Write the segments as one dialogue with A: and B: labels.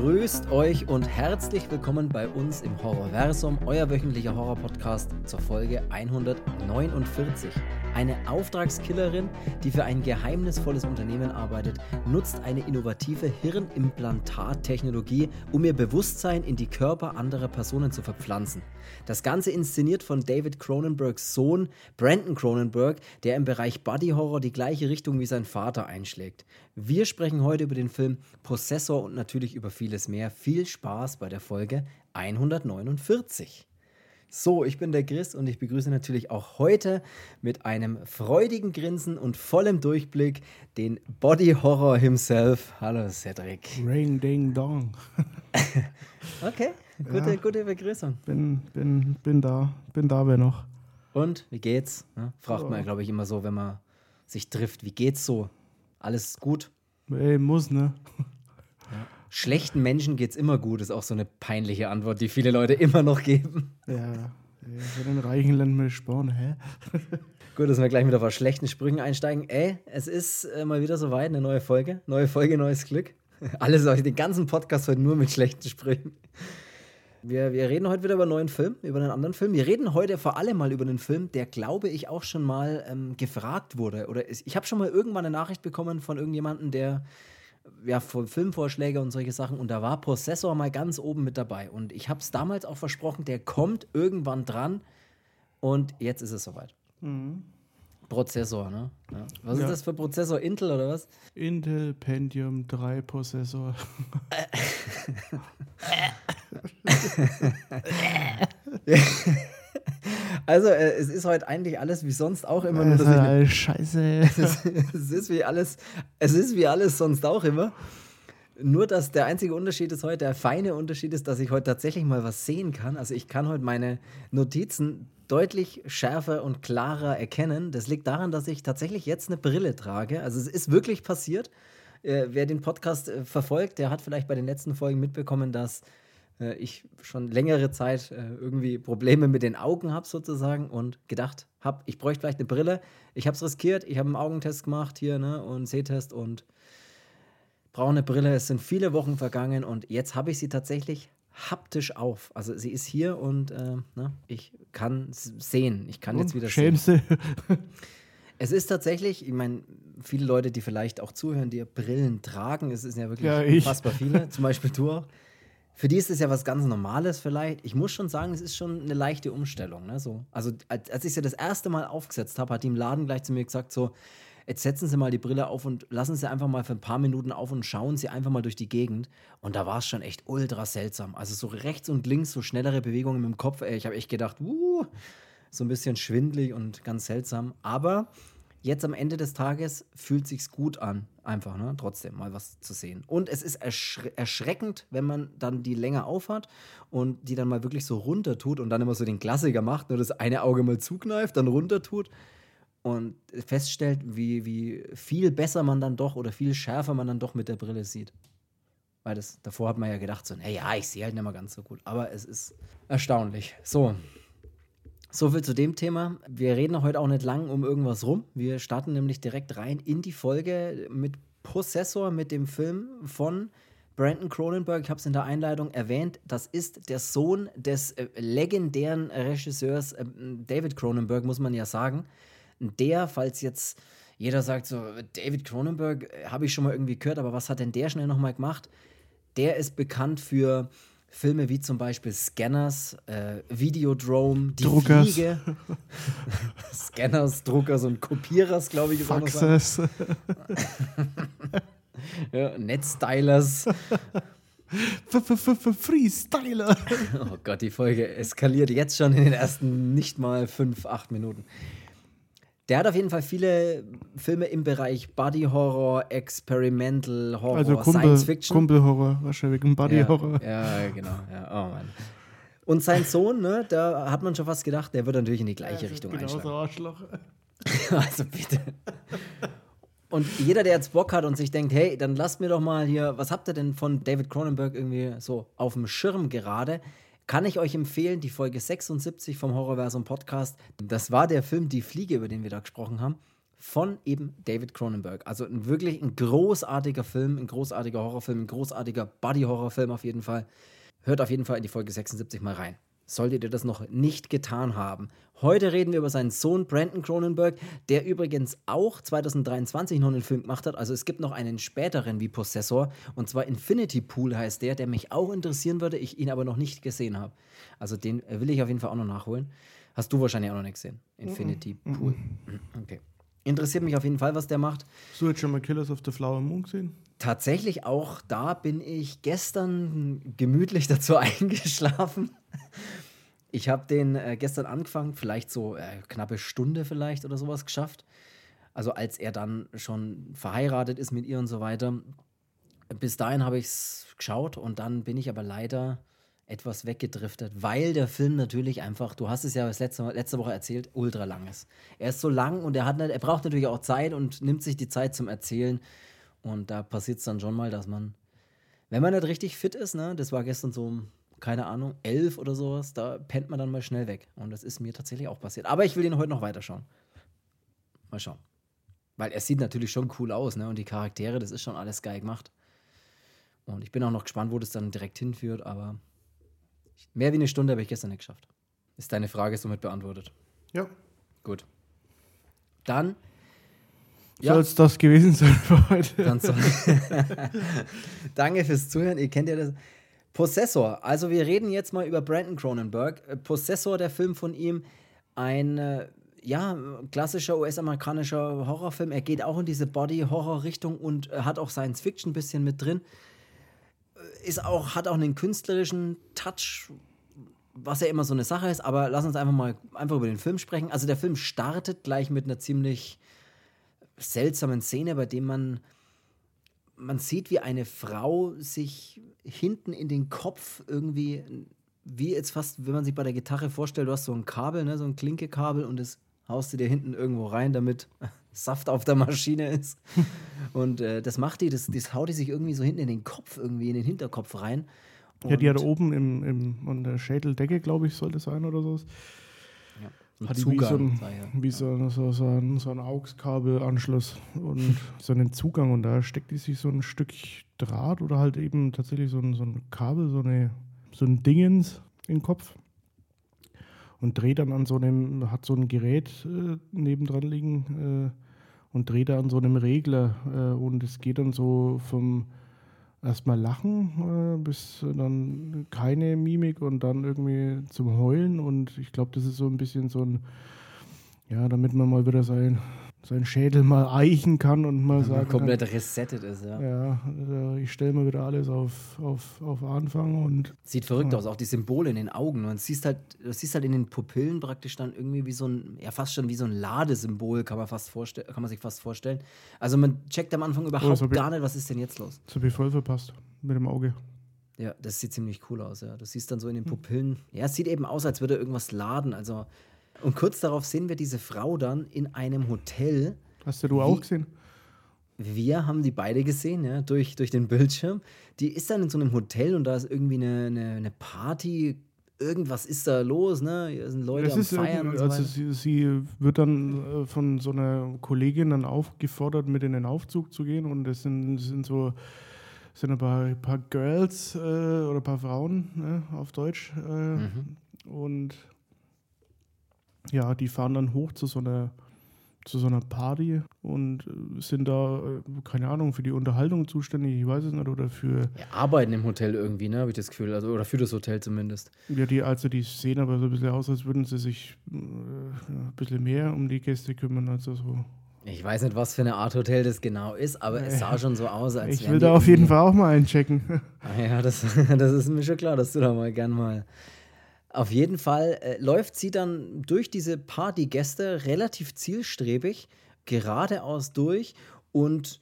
A: Grüßt euch und herzlich willkommen bei uns im Horrorversum, euer wöchentlicher Horror-Podcast zur Folge 149. Eine Auftragskillerin, die für ein geheimnisvolles Unternehmen arbeitet, nutzt eine innovative Hirnimplantattechnologie, um ihr Bewusstsein in die Körper anderer Personen zu verpflanzen. Das Ganze inszeniert von David Cronenbergs Sohn Brandon Cronenberg, der im Bereich Body Horror die gleiche Richtung wie sein Vater einschlägt. Wir sprechen heute über den Film Possessor und natürlich über vieles mehr. Viel Spaß bei der Folge 149. So, ich bin der Chris und ich begrüße natürlich auch heute mit einem freudigen Grinsen und vollem Durchblick den Body Horror himself. Hallo Cedric.
B: Ring Ding Dong.
A: okay, gute, ja, gute Begrüßung.
B: Bin, bin, bin da, bin da, wer noch.
A: Und, wie geht's? Ja, fragt oh. man, glaube ich, immer so, wenn man sich trifft. Wie geht's so? Alles gut?
B: Ey, muss, ne?
A: Schlechten Menschen geht's immer gut, ist auch so eine peinliche Antwort, die viele Leute immer noch geben.
B: Ja, für den reichen Ländern sparen, hä?
A: Gut, dass wir gleich mit auf paar schlechten Sprüngen einsteigen. Ey, es ist äh, mal wieder soweit, eine neue Folge. Neue Folge, neues Glück. Alles, den ganzen Podcast heute nur mit schlechten Sprüngen. Wir, wir reden heute wieder über einen neuen Film, über einen anderen Film. Wir reden heute vor allem mal über einen Film, der, glaube ich, auch schon mal ähm, gefragt wurde. Oder ich habe schon mal irgendwann eine Nachricht bekommen von irgendjemandem, der ja, Filmvorschläge und solche Sachen. Und da war Prozessor mal ganz oben mit dabei. Und ich habe es damals auch versprochen, der kommt irgendwann dran. Und jetzt ist es soweit. Mhm. Prozessor, ne? Ja. Was ja. ist das für Prozessor? Intel oder was?
B: Intel Pentium 3 Prozessor.
A: also, äh, es ist heute eigentlich alles wie sonst auch immer. Nur,
B: dass ich Scheiße.
A: es, ist, es ist wie alles, es ist wie alles sonst auch immer. Nur, dass der einzige Unterschied ist heute, der feine Unterschied ist, dass ich heute tatsächlich mal was sehen kann. Also ich kann heute meine Notizen deutlich schärfer und klarer erkennen. Das liegt daran, dass ich tatsächlich jetzt eine Brille trage. Also es ist wirklich passiert. Äh, wer den Podcast äh, verfolgt, der hat vielleicht bei den letzten Folgen mitbekommen, dass äh, ich schon längere Zeit äh, irgendwie Probleme mit den Augen habe sozusagen und gedacht habe, ich bräuchte vielleicht eine Brille. Ich habe es riskiert, ich habe einen Augentest gemacht hier ne, und Sehtest und brauche eine Brille. Es sind viele Wochen vergangen und jetzt habe ich sie tatsächlich haptisch auf. Also sie ist hier und äh, ne, ich kann sehen. Ich kann und jetzt wieder
B: Schämste.
A: sehen. Es ist tatsächlich, ich meine, viele Leute, die vielleicht auch zuhören, die Brillen tragen, es sind ja wirklich ja, unfassbar viele, zum Beispiel du auch. Für die ist es ja was ganz Normales vielleicht. Ich muss schon sagen, es ist schon eine leichte Umstellung. Ne? So, also als, als ich sie das erste Mal aufgesetzt habe, hat die im Laden gleich zu mir gesagt, so, jetzt setzen Sie mal die Brille auf und lassen Sie einfach mal für ein paar Minuten auf und schauen Sie einfach mal durch die Gegend. Und da war es schon echt ultra seltsam. Also so rechts und links, so schnellere Bewegungen dem Kopf. Ey, ich habe echt gedacht, uh, so ein bisschen schwindlig und ganz seltsam. Aber jetzt am Ende des Tages fühlt sich's gut an, einfach, ne? Trotzdem mal was zu sehen. Und es ist erschre erschreckend, wenn man dann die länger aufhat und die dann mal wirklich so runter tut und dann immer so den Klassiker macht, nur das eine Auge mal zukneift, dann runter tut und feststellt, wie, wie viel besser man dann doch oder viel schärfer man dann doch mit der Brille sieht. Weil das, davor hat man ja gedacht, so, naja, ich sehe halt nicht mehr ganz so gut. Aber es ist erstaunlich. So, so viel zu dem Thema. Wir reden heute auch nicht lang um irgendwas rum. Wir starten nämlich direkt rein in die Folge mit Possessor, mit dem Film von Brandon Cronenberg. Ich habe es in der Einleitung erwähnt. Das ist der Sohn des äh, legendären Regisseurs äh, David Cronenberg, muss man ja sagen. Der, falls jetzt jeder sagt so, David Cronenberg äh, habe ich schon mal irgendwie gehört, aber was hat denn der schnell nochmal gemacht? Der ist bekannt für Filme wie zum Beispiel Scanners, äh, Videodrome, Die Druckers. Fliege, Scanners, Druckers und Kopierers, glaube ich.
B: Faxes.
A: ja, Netstylers.
B: Freestyler.
A: Oh Gott, die Folge eskaliert jetzt schon in den ersten nicht mal fünf, acht Minuten. Der hat auf jeden Fall viele Filme im Bereich Body Horror, Experimental Horror,
B: also Kumpel, Science Fiction. Kumpel wahrscheinlich ein Body Horror.
A: Ja, ja, genau. Ja, oh Mann. Und sein Sohn, ne, da hat man schon fast gedacht, der wird natürlich in die gleiche ja, Richtung einschlagen. Arschloch. also bitte. Und jeder, der jetzt Bock hat und sich denkt, hey, dann lasst mir doch mal hier, was habt ihr denn von David Cronenberg irgendwie so auf dem Schirm gerade? Kann ich euch empfehlen, die Folge 76 vom Horrorversum Podcast. Das war der Film Die Fliege, über den wir da gesprochen haben. von eben David Cronenberg. Also ein, wirklich ein großartiger Film, ein großartiger Horrorfilm, ein großartiger Buddy-Horrorfilm auf jeden Fall. Hört auf jeden Fall in die Folge 76 mal rein. Solltet ihr das noch nicht getan haben. Heute reden wir über seinen Sohn Brandon Cronenberg, der übrigens auch 2023 noch einen Film gemacht hat. Also es gibt noch einen späteren wie Possessor und zwar Infinity Pool heißt der, der mich auch interessieren würde, ich ihn aber noch nicht gesehen habe. Also den will ich auf jeden Fall auch noch nachholen. Hast du wahrscheinlich auch noch nicht gesehen. Infinity mm -mm. Pool. Okay. Interessiert mich auf jeden Fall, was der macht.
B: Hast du jetzt schon mal Killers of the Flower Moon gesehen?
A: Tatsächlich auch da bin ich gestern gemütlich dazu eingeschlafen. Ich habe den äh, gestern angefangen, vielleicht so äh, knappe Stunde vielleicht oder sowas geschafft. Also als er dann schon verheiratet ist mit ihr und so weiter. Bis dahin habe ich es geschaut und dann bin ich aber leider etwas weggedriftet, weil der Film natürlich einfach, du hast es ja letzte, letzte Woche erzählt, ultra lang ist. Er ist so lang und er, hat, er braucht natürlich auch Zeit und nimmt sich die Zeit zum Erzählen. Und da passiert es dann schon mal, dass man, wenn man nicht richtig fit ist, ne, das war gestern so, keine Ahnung, elf oder sowas, da pennt man dann mal schnell weg. Und das ist mir tatsächlich auch passiert. Aber ich will den heute noch weiterschauen. Mal schauen. Weil er sieht natürlich schon cool aus, ne? Und die Charaktere, das ist schon alles geil gemacht. Und ich bin auch noch gespannt, wo das dann direkt hinführt, aber Mehr wie eine Stunde habe ich gestern nicht geschafft. Ist deine Frage somit beantwortet?
B: Ja.
A: Gut. Dann.
B: Ja. Soll es das gewesen sein für heute?
A: Danke fürs Zuhören. Ihr kennt ja das. Possessor. Also, wir reden jetzt mal über Brandon Cronenberg. Äh, Possessor, der Film von ihm. Ein. Äh, ja, klassischer US-amerikanischer Horrorfilm. Er geht auch in diese Body-Horror-Richtung und hat auch Science-Fiction ein bisschen mit drin ist auch, hat auch einen künstlerischen Touch, was ja immer so eine Sache ist, aber lass uns einfach mal einfach über den Film sprechen. Also der Film startet gleich mit einer ziemlich seltsamen Szene, bei dem man man sieht, wie eine Frau sich hinten in den Kopf irgendwie, wie jetzt fast, wenn man sich bei der Gitarre vorstellt, du hast so ein Kabel, ne, so ein Klinkekabel und das haust du dir hinten irgendwo rein, damit Saft auf der Maschine ist. Und äh, das macht die, das, das haut die sich irgendwie so hinten in den Kopf, irgendwie in den Hinterkopf rein.
B: Und ja, die hat oben im, im, an der Schädeldecke, glaube ich, sollte sein oder so. Hat Zugang, wie, so ein, wie so, so, so ein, so ein AUX-Kabelanschluss und so einen Zugang. Und da steckt die sich so ein Stück Draht oder halt eben tatsächlich so ein, so ein Kabel, so, eine, so ein Dingens in den Kopf und dreht dann an so einem, hat so ein Gerät äh, nebendran liegen äh, und dreht da an so einem Regler äh, und es geht dann so vom erstmal Lachen äh, bis dann keine Mimik und dann irgendwie zum Heulen. Und ich glaube, das ist so ein bisschen so ein, ja, damit man mal wieder sein seinen Schädel mal eichen kann und mal ja, sagen
A: komplett kann, resettet ist, ja.
B: Ja, also ich stelle mal wieder alles auf, auf, auf Anfang und.
A: Sieht verrückt ja. aus, auch die Symbole in den Augen. Und siehst halt, du siehst halt in den Pupillen praktisch dann irgendwie wie so ein, ja fast schon wie so ein Ladesymbol, kann man fast vorstellen, kann man sich fast vorstellen. Also man checkt am Anfang überhaupt oh, gar nicht, was ist denn jetzt los.
B: Das habe ich voll verpasst mit dem Auge.
A: Ja, das sieht ziemlich cool aus, ja. Du siehst dann so in den hm. Pupillen. Ja, es sieht eben aus, als würde irgendwas laden. Also und kurz darauf sehen wir diese Frau dann in einem Hotel.
B: Hast du du auch gesehen?
A: Wir haben die beide gesehen, ja, durch, durch den Bildschirm. Die ist dann in so einem Hotel und da ist irgendwie eine, eine, eine Party. Irgendwas ist da los, ne? Hier sind Leute das am Feiern. Und so
B: also sie, sie, wird dann äh, von so einer Kollegin dann aufgefordert, mit in den Aufzug zu gehen und es sind, sind so sind ein paar, ein paar Girls äh, oder ein paar Frauen ne, auf Deutsch. Äh, mhm. Und ja, die fahren dann hoch zu so einer zu so einer Party und äh, sind da, äh, keine Ahnung, für die Unterhaltung zuständig, ich weiß es nicht, oder für.
A: Ja, arbeiten im Hotel irgendwie, ne, habe ich das Gefühl, also, oder für das Hotel zumindest.
B: Ja, die, also die sehen aber so ein bisschen aus, als würden sie sich äh, ein bisschen mehr um die Gäste kümmern, also so.
A: Ich weiß nicht, was für eine Art Hotel das genau ist, aber es sah schon so aus, als
B: Ich will da auf jeden Fall auch mal einchecken.
A: Ah ja, das, das ist mir schon klar, dass du da mal gern mal auf jeden Fall äh, läuft sie dann durch diese Partygäste relativ zielstrebig geradeaus durch und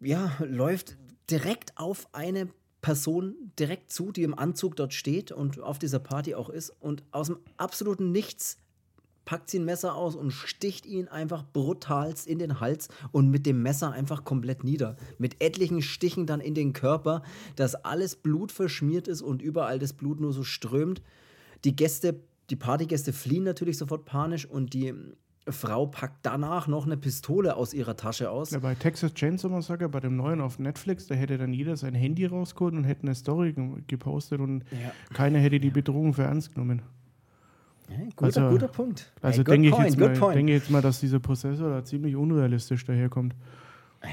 A: ja, läuft direkt auf eine Person direkt zu, die im Anzug dort steht und auf dieser Party auch ist und aus dem absoluten Nichts packt sie ein Messer aus und sticht ihn einfach brutalst in den Hals und mit dem Messer einfach komplett nieder. Mit etlichen Stichen dann in den Körper, dass alles Blut verschmiert ist und überall das Blut nur so strömt. Die Gäste, die Partygäste fliehen natürlich sofort panisch und die Frau packt danach noch eine Pistole aus ihrer Tasche aus.
B: Ja, bei Texas Chainsaw Massacre, bei dem neuen auf Netflix, da hätte dann jeder sein Handy rausgeholt und hätte eine Story gepostet und ja. keiner hätte die Bedrohung für ernst genommen.
A: Ja, guter, also, guter Punkt.
B: Also hey, denke, ich jetzt mal, denke jetzt mal, dass dieser Prozessor da ziemlich unrealistisch daherkommt.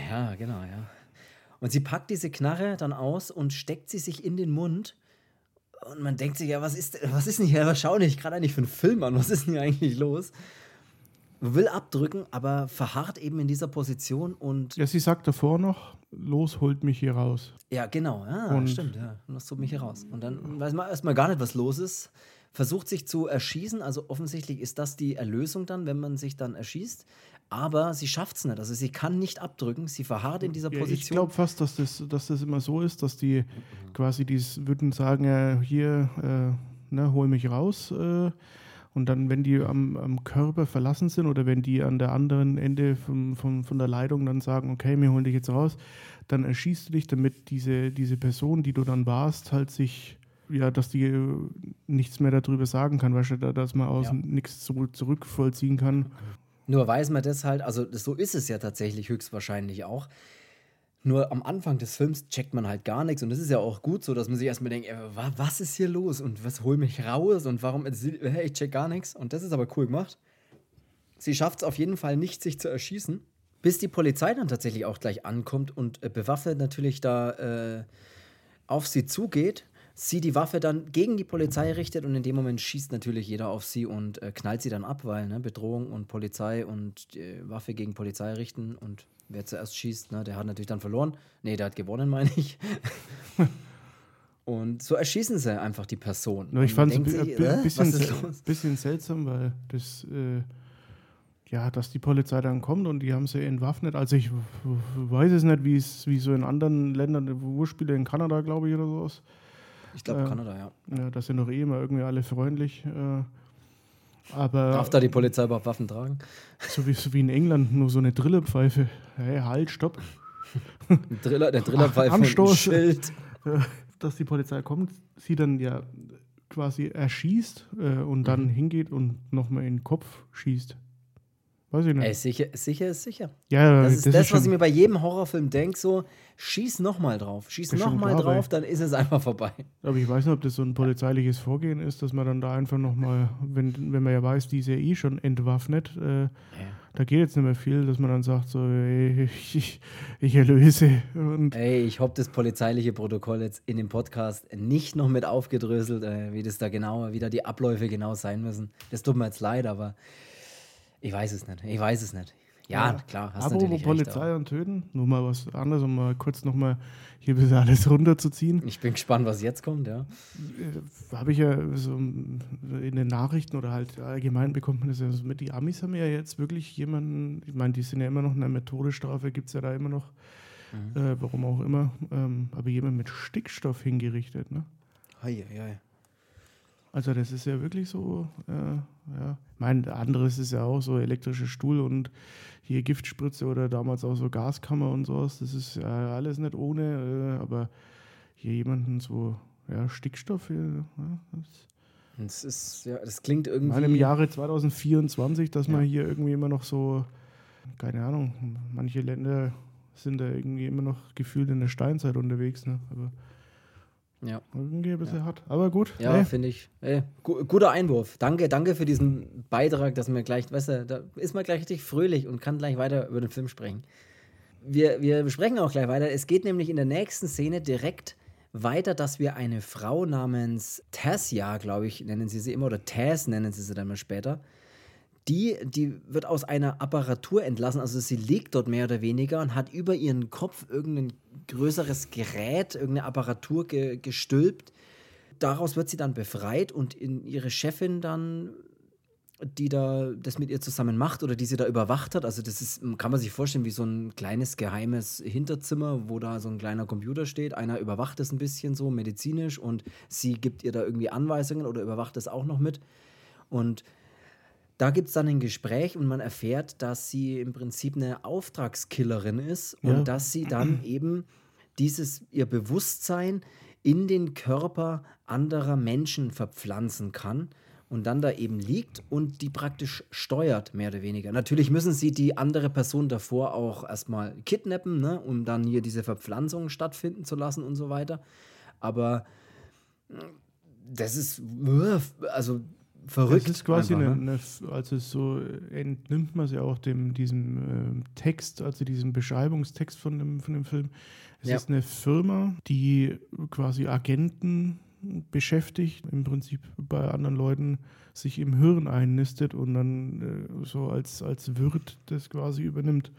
A: Ja, genau, ja. Und sie packt diese Knarre dann aus und steckt sie sich in den Mund. Und man denkt sich, ja, was ist, was ist denn hier? Was schaue ich gerade eigentlich für einen Film an? Was ist denn hier eigentlich los? Will abdrücken, aber verharrt eben in dieser Position und.
B: Ja, sie sagt davor noch, los, holt mich hier raus.
A: Ja, genau, ja, und stimmt, ja. Los, holt mich hier raus. Und dann weiß man erstmal gar nicht, was los ist. Versucht sich zu erschießen, also offensichtlich ist das die Erlösung dann, wenn man sich dann erschießt aber sie schafft es nicht. Also sie kann nicht abdrücken, sie verharrt in dieser Position. Ich
B: glaube fast, dass das, dass das immer so ist, dass die quasi die würden sagen, ja, hier, äh, ne, hol mich raus. Äh, und dann, wenn die am, am, Körper verlassen sind oder wenn die an der anderen Ende vom, vom, von der Leitung dann sagen, okay, wir holen dich jetzt raus, dann erschießt du dich, damit diese, diese Person, die du dann warst, halt sich, ja, dass die nichts mehr darüber sagen kann, weißt du, dass man aus ja. nichts zurückvollziehen kann.
A: Nur weiß man das halt, also so ist es ja tatsächlich höchstwahrscheinlich auch. Nur am Anfang des Films checkt man halt gar nichts und das ist ja auch gut so, dass man sich erstmal denkt, was ist hier los und was hol mich raus und warum, hey, ich check gar nichts und das ist aber cool gemacht. Sie schafft es auf jeden Fall nicht, sich zu erschießen, bis die Polizei dann tatsächlich auch gleich ankommt und äh, bewaffnet natürlich da äh, auf sie zugeht sie die Waffe dann gegen die Polizei richtet und in dem Moment schießt natürlich jeder auf sie und äh, knallt sie dann ab, weil ne, Bedrohung und Polizei und äh, Waffe gegen Polizei richten und wer zuerst schießt, ne, der hat natürlich dann verloren. Nee, der hat gewonnen, meine ich. und so erschießen sie einfach die Person.
B: No, ich fand es ein sich, äh, bisschen, bisschen, seltsam, weil das äh, ja, dass die Polizei dann kommt und die haben sie entwaffnet. Also ich weiß es nicht, wie es wie so in anderen Ländern, wo Spiele in Kanada, glaube ich, oder sowas.
A: Ich glaube, äh, Kanada, ja.
B: Ja, das sind doch eh immer irgendwie alle freundlich. Äh, aber
A: Darf da die Polizei überhaupt Waffen tragen?
B: So wie, so wie in England, nur so eine Drillerpfeife. Hey, halt, stopp.
A: Driller, der Drillerpfeife
B: Anstoß, Schild. Dass die Polizei kommt, sie dann ja quasi erschießt äh, und dann mhm. hingeht und nochmal in den Kopf schießt.
A: Weiß ich nicht. Ey, sicher, sicher ist sicher.
B: Ja,
A: das ist das, das ist was ich mir bei jedem Horrorfilm denke: so, schieß nochmal drauf, schieß nochmal drauf, dann ist es einfach vorbei.
B: Aber ich weiß nicht, ob das so ein polizeiliches Vorgehen ist, dass man dann da einfach nochmal, wenn, wenn man ja weiß, die ist ja eh schon entwaffnet, äh, ja. da geht jetzt nicht mehr viel, dass man dann sagt: so, ey, ich, ich erlöse. Und
A: ey, ich habe das polizeiliche Protokoll jetzt in dem Podcast nicht noch mit aufgedröselt, äh, wie das da genau, wie da die Abläufe genau sein müssen. Das tut mir jetzt leid, aber. Ich weiß es nicht. Ich weiß es nicht. Ja, ja. klar.
B: Hast Aber natürlich Polizei recht, und Töten, nur mal was anderes, um mal kurz nochmal hier bis alles runterzuziehen.
A: Ich bin gespannt, was jetzt kommt, ja.
B: Äh, Habe ich ja so in den Nachrichten oder halt allgemein bekommt man das ja so mit. Die Amis haben ja jetzt wirklich jemanden, ich meine, die sind ja immer noch in einer Methodestrafe, gibt es ja da immer noch, mhm. äh, warum auch immer, ähm, aber jemand mit Stickstoff hingerichtet, ne?
A: Hei, hei.
B: Also das ist ja wirklich so, äh, ja. Mein anderes ist ja auch so elektrischer Stuhl und hier Giftspritze oder damals auch so Gaskammer und sowas. Das ist ja alles nicht ohne, äh, aber hier jemanden so, ja, Stickstoff, ja,
A: das, das ist, ja, das klingt irgendwie.
B: Mal im Jahre 2024, dass ja. man hier irgendwie immer noch so, keine Ahnung, manche Länder sind da irgendwie immer noch gefühlt in der Steinzeit unterwegs, ne? Aber
A: ja.
B: Irgendwie ein bisschen ja. hart. Aber gut.
A: Ja, finde ich. Ey, gu guter Einwurf. Danke, danke für diesen Beitrag, dass mir gleich, weißt du, da ist man gleich richtig fröhlich und kann gleich weiter über den Film sprechen. Wir, wir besprechen auch gleich weiter. Es geht nämlich in der nächsten Szene direkt weiter, dass wir eine Frau namens Tassia, glaube ich, nennen sie sie immer, oder Taz nennen sie sie dann mal später, die, die wird aus einer Apparatur entlassen, also sie liegt dort mehr oder weniger und hat über ihren Kopf irgendein größeres Gerät, irgendeine Apparatur ge gestülpt. Daraus wird sie dann befreit und in ihre Chefin dann, die da das mit ihr zusammen macht oder die sie da überwacht hat. Also das ist, kann man sich vorstellen, wie so ein kleines geheimes Hinterzimmer, wo da so ein kleiner Computer steht. Einer überwacht es ein bisschen so medizinisch und sie gibt ihr da irgendwie Anweisungen oder überwacht es auch noch mit. Und da gibt es dann ein Gespräch und man erfährt, dass sie im Prinzip eine Auftragskillerin ist und ja. dass sie dann eben dieses ihr Bewusstsein in den Körper anderer Menschen verpflanzen kann und dann da eben liegt und die praktisch steuert, mehr oder weniger. Natürlich müssen sie die andere Person davor auch erstmal kidnappen, ne, um dann hier diese Verpflanzung stattfinden zu lassen und so weiter. Aber das ist, also verrückt. Das
B: ist quasi einfach, eine, ne? eine, also so entnimmt man es ja auch dem, diesem äh, Text, also diesem Beschreibungstext von dem, von dem Film. Es ja. ist eine Firma, die quasi Agenten beschäftigt, im Prinzip bei anderen Leuten sich im Hirn einnistet und dann äh, so als, als Wirt das quasi übernimmt.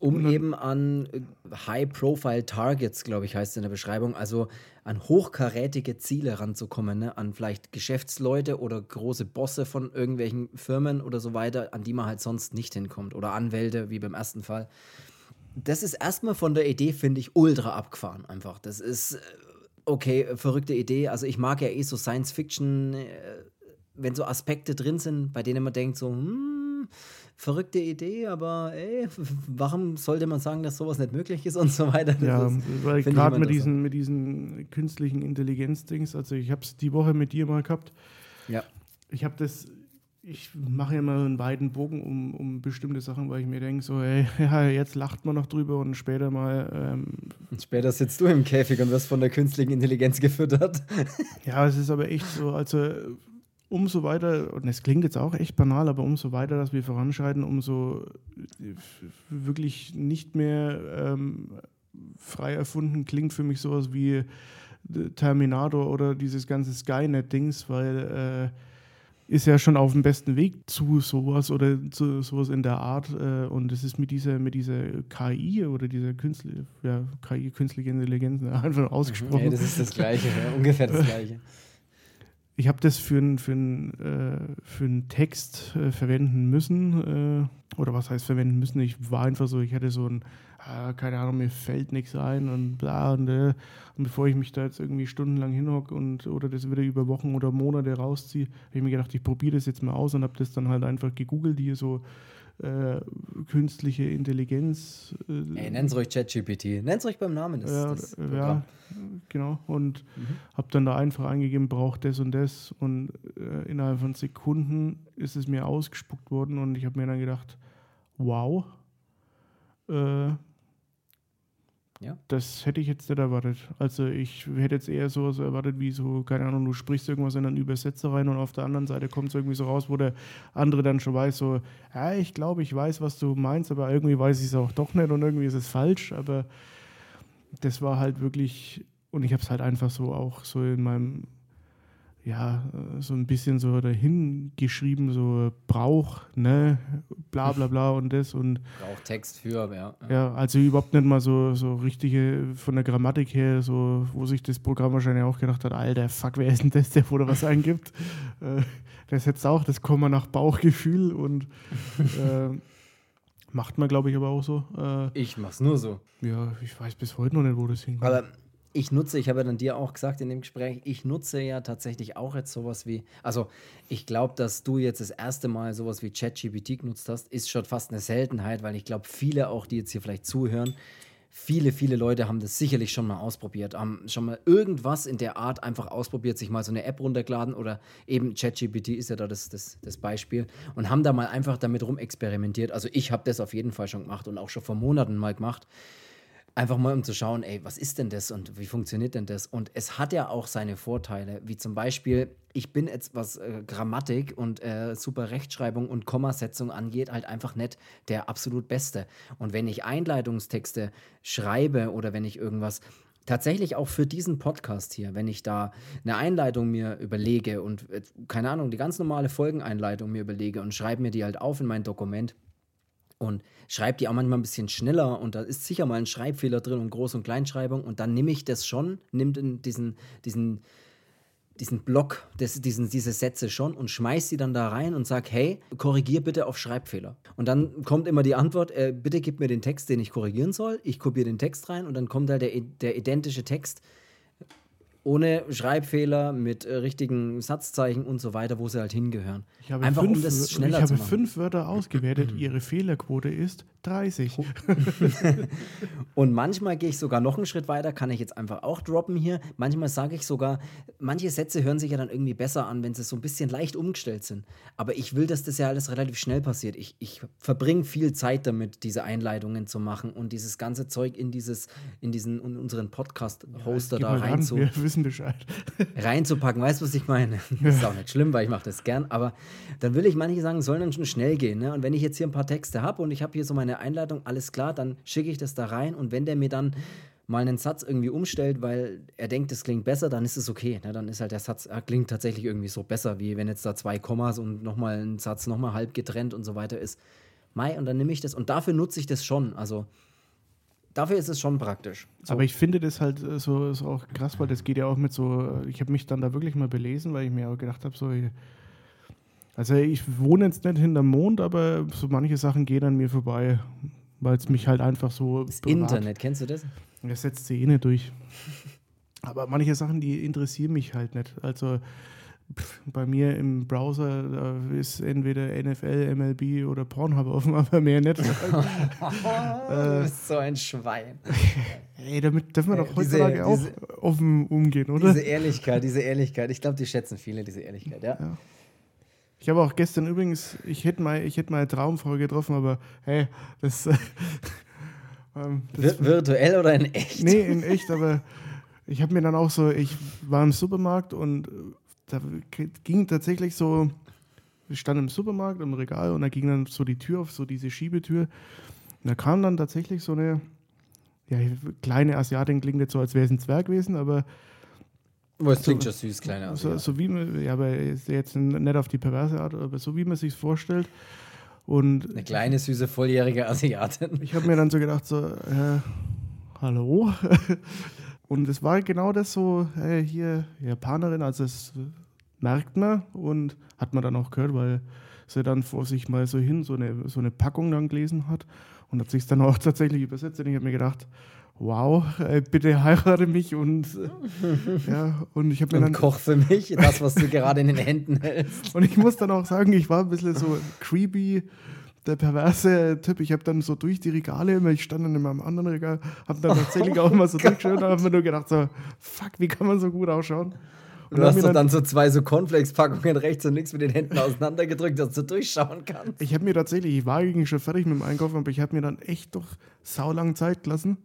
A: Um eben an äh, High-Profile-Targets, glaube ich, heißt es in der Beschreibung, also an hochkarätige Ziele ranzukommen, ne? an vielleicht Geschäftsleute oder große Bosse von irgendwelchen Firmen oder so weiter, an die man halt sonst nicht hinkommt. Oder Anwälte, wie beim ersten Fall. Das ist erstmal von der Idee, finde ich, ultra abgefahren einfach. Das ist, äh, okay, verrückte Idee. Also ich mag ja eh so Science-Fiction, äh, wenn so Aspekte drin sind, bei denen man denkt so, hm, verrückte Idee, aber ey, warum sollte man sagen, dass sowas nicht möglich ist und so weiter? Das
B: ja, weil gerade mit diesen, mit diesen künstlichen Intelligenz-Dings, also ich habe es die Woche mit dir mal gehabt.
A: Ja.
B: Ich habe das, ich mache ja mal einen weiten Bogen um, um bestimmte Sachen, weil ich mir denke, so, ey, ja, jetzt lacht man noch drüber und später mal. Ähm,
A: und später sitzt du im Käfig und wirst von der künstlichen Intelligenz gefüttert.
B: ja, es ist aber echt so, also umso weiter, und es klingt jetzt auch echt banal, aber umso weiter, dass wir voranschreiten, umso äh, wirklich nicht mehr ähm, frei erfunden klingt für mich sowas wie äh, Terminator oder dieses ganze Skynet-Dings, weil äh, ist ja schon auf dem besten Weg zu sowas oder zu sowas in der Art. Äh, und es ist mit dieser, mit dieser KI oder dieser künstliche, ja, KI, künstliche Intelligenz, einfach ausgesprochen. Ja,
A: das ist das Gleiche, ja, ungefähr das Gleiche
B: ich habe das für einen für äh, für Text äh, verwenden müssen. Äh, oder was heißt verwenden müssen? Ich war einfach so, ich hatte so ein, ah, keine Ahnung, mir fällt nichts ein und bla und, äh, und bevor ich mich da jetzt irgendwie stundenlang hinhocke und oder das wieder über Wochen oder Monate rausziehe, habe ich mir gedacht, ich probiere das jetzt mal aus und habe das dann halt einfach gegoogelt, hier so äh, künstliche Intelligenz.
A: Äh, Ey, nenn's ruhig ChatGPT. Nenn's ruhig beim Namen.
B: Das, ja, das ja genau. Und mhm. habe dann da einfach eingegeben, braucht das und das. Und äh, innerhalb von Sekunden ist es mir ausgespuckt worden und ich habe mir dann gedacht, wow, äh, ja. Das hätte ich jetzt nicht erwartet. Also ich hätte jetzt eher sowas erwartet wie so, keine Ahnung, du sprichst irgendwas in einen Übersetzer rein und auf der anderen Seite kommt es irgendwie so raus, wo der andere dann schon weiß, so, ja, ich glaube, ich weiß, was du meinst, aber irgendwie weiß ich es auch doch nicht und irgendwie ist es falsch. Aber das war halt wirklich, und ich habe es halt einfach so auch so in meinem ja, so ein bisschen so dahin geschrieben, so Brauch, ne, bla bla bla und das und.
A: Brauchtext für, ja.
B: Ja, also überhaupt nicht mal so, so richtige, von der Grammatik her, so, wo sich das Programm wahrscheinlich auch gedacht hat, alter, fuck, wer ist denn das, der da was eingibt? äh, das jetzt auch, das kommt man nach Bauchgefühl und äh, macht man, glaube ich, aber auch so. Äh,
A: ich mach's nur so.
B: Ja, ich weiß bis heute noch nicht, wo das hinkommt.
A: Aber ich nutze, ich habe ja dann dir auch gesagt in dem Gespräch, ich nutze ja tatsächlich auch jetzt sowas wie, also ich glaube, dass du jetzt das erste Mal sowas wie ChatGPT genutzt hast, ist schon fast eine Seltenheit, weil ich glaube, viele auch, die jetzt hier vielleicht zuhören, viele, viele Leute haben das sicherlich schon mal ausprobiert, haben schon mal irgendwas in der Art einfach ausprobiert, sich mal so eine App runtergeladen oder eben ChatGPT ist ja da das, das, das Beispiel und haben da mal einfach damit rumexperimentiert. Also ich habe das auf jeden Fall schon gemacht und auch schon vor Monaten mal gemacht. Einfach mal um zu schauen, ey, was ist denn das und wie funktioniert denn das? Und es hat ja auch seine Vorteile, wie zum Beispiel, ich bin jetzt, was äh, Grammatik und äh, super Rechtschreibung und Kommasetzung angeht, halt einfach nicht der absolut Beste. Und wenn ich Einleitungstexte schreibe oder wenn ich irgendwas tatsächlich auch für diesen Podcast hier, wenn ich da eine Einleitung mir überlege und, äh, keine Ahnung, die ganz normale Folgeneinleitung mir überlege und schreibe mir die halt auf in mein Dokument, und schreibe die auch manchmal ein bisschen schneller und da ist sicher mal ein Schreibfehler drin und Groß- und Kleinschreibung und dann nehme ich das schon, nehme diesen, diesen, diesen Block, das, diesen, diese Sätze schon und schmeiß sie dann da rein und sage, hey, korrigier bitte auf Schreibfehler. Und dann kommt immer die Antwort, äh, bitte gib mir den Text, den ich korrigieren soll. Ich kopiere den Text rein und dann kommt da der, der identische Text ohne Schreibfehler, mit äh, richtigen Satzzeichen und so weiter, wo sie halt hingehören.
B: Einfach fünf, um das schneller ich zu machen. Ich habe fünf Wörter ausgewertet. Ihre Fehlerquote ist 30.
A: und manchmal gehe ich sogar noch einen Schritt weiter, kann ich jetzt einfach auch droppen hier. Manchmal sage ich sogar, manche Sätze hören sich ja dann irgendwie besser an, wenn sie so ein bisschen leicht umgestellt sind. Aber ich will, dass das ja alles relativ schnell passiert. Ich, ich verbringe viel Zeit damit, diese Einleitungen zu machen und dieses ganze Zeug in dieses, in diesen in unseren Podcast-Hoster ja, da rein zu,
B: wir wissen Bescheid.
A: reinzupacken. Weißt du, was ich meine? Das ist auch nicht schlimm, weil ich mache das gern. Aber dann will ich manche sagen, sollen dann schon schnell gehen. Ne? Und wenn ich jetzt hier ein paar Texte habe und ich habe hier so meine Einleitung, alles klar, dann schicke ich das da rein. Und wenn der mir dann mal einen Satz irgendwie umstellt, weil er denkt, es klingt besser, dann ist es okay. Ne? Dann ist halt der Satz, er klingt tatsächlich irgendwie so besser, wie wenn jetzt da zwei Kommas und nochmal ein Satz nochmal halb getrennt und so weiter ist. Mai, und dann nehme ich das und dafür nutze ich das schon. Also dafür ist es schon praktisch.
B: So. Aber ich finde das halt äh, so ist auch krass, weil das geht ja auch mit so, ich habe mich dann da wirklich mal belesen, weil ich mir auch gedacht habe, so, also ich wohne jetzt nicht hinterm Mond, aber so manche Sachen gehen an mir vorbei, weil es mich halt einfach so.
A: Das Internet, kennst du das?
B: Das setzt sich eh nicht durch. Aber manche Sachen, die interessieren mich halt nicht. Also bei mir im Browser ist entweder NFL, MLB oder Pornhub offen, aber mehr nicht.
A: du bist so ein Schwein.
B: Ey, damit dürfen wir doch heutzutage diese, auch diese, offen umgehen, oder?
A: Diese Ehrlichkeit, diese Ehrlichkeit. Ich glaube, die schätzen viele, diese Ehrlichkeit, ja. ja.
B: Ich habe auch gestern übrigens, ich hätte mal, ich hätte mal eine Traumfrau getroffen, aber hey, das.
A: ähm, das Virtuell oder in echt?
B: Nee, in echt, aber ich habe mir dann auch so, ich war im Supermarkt und da ging tatsächlich so, ich stand im Supermarkt im Regal und da ging dann so die Tür auf, so diese Schiebetür. Und da kam dann tatsächlich so eine, ja, kleine Asiatin klingt jetzt so, als wäre es ein Zwerg gewesen, aber.
A: Aber es klingt so, schon süß, kleine
B: Asiatin. So, so, wie man, ja, aber jetzt nicht auf die perverse Art, aber so wie man sich vorstellt. Und
A: eine kleine, süße, volljährige Asiatin.
B: Ich habe mir dann so gedacht, so, äh, hallo? Und es war genau das so, hey, hier, Japanerin, also es merkt man und hat man dann auch gehört, weil sie dann vor sich mal so hin so eine, so eine Packung dann gelesen hat und hat sich dann auch tatsächlich übersetzt. Und ich habe mir gedacht, wow, äh, bitte heirate mich und ja, und ich habe mir
A: dann koch für mich das, was du gerade in den Händen hältst.
B: und ich muss dann auch sagen, ich war ein bisschen so creepy der perverse Typ. Ich habe dann so durch die Regale immer, ich stand dann in meinem anderen Regal, habe dann tatsächlich oh auch immer so durchgeschaut und habe mir nur gedacht, so, fuck, wie kann man so gut ausschauen?
A: Und du hast doch dann, dann, so zwei so Cornflakes-Packungen rechts und links mit den Händen auseinandergedrückt, dass du durchschauen kannst.
B: Ich habe mir tatsächlich, ich war eigentlich schon fertig mit dem Einkaufen, aber ich habe mir dann echt doch saulang Zeit gelassen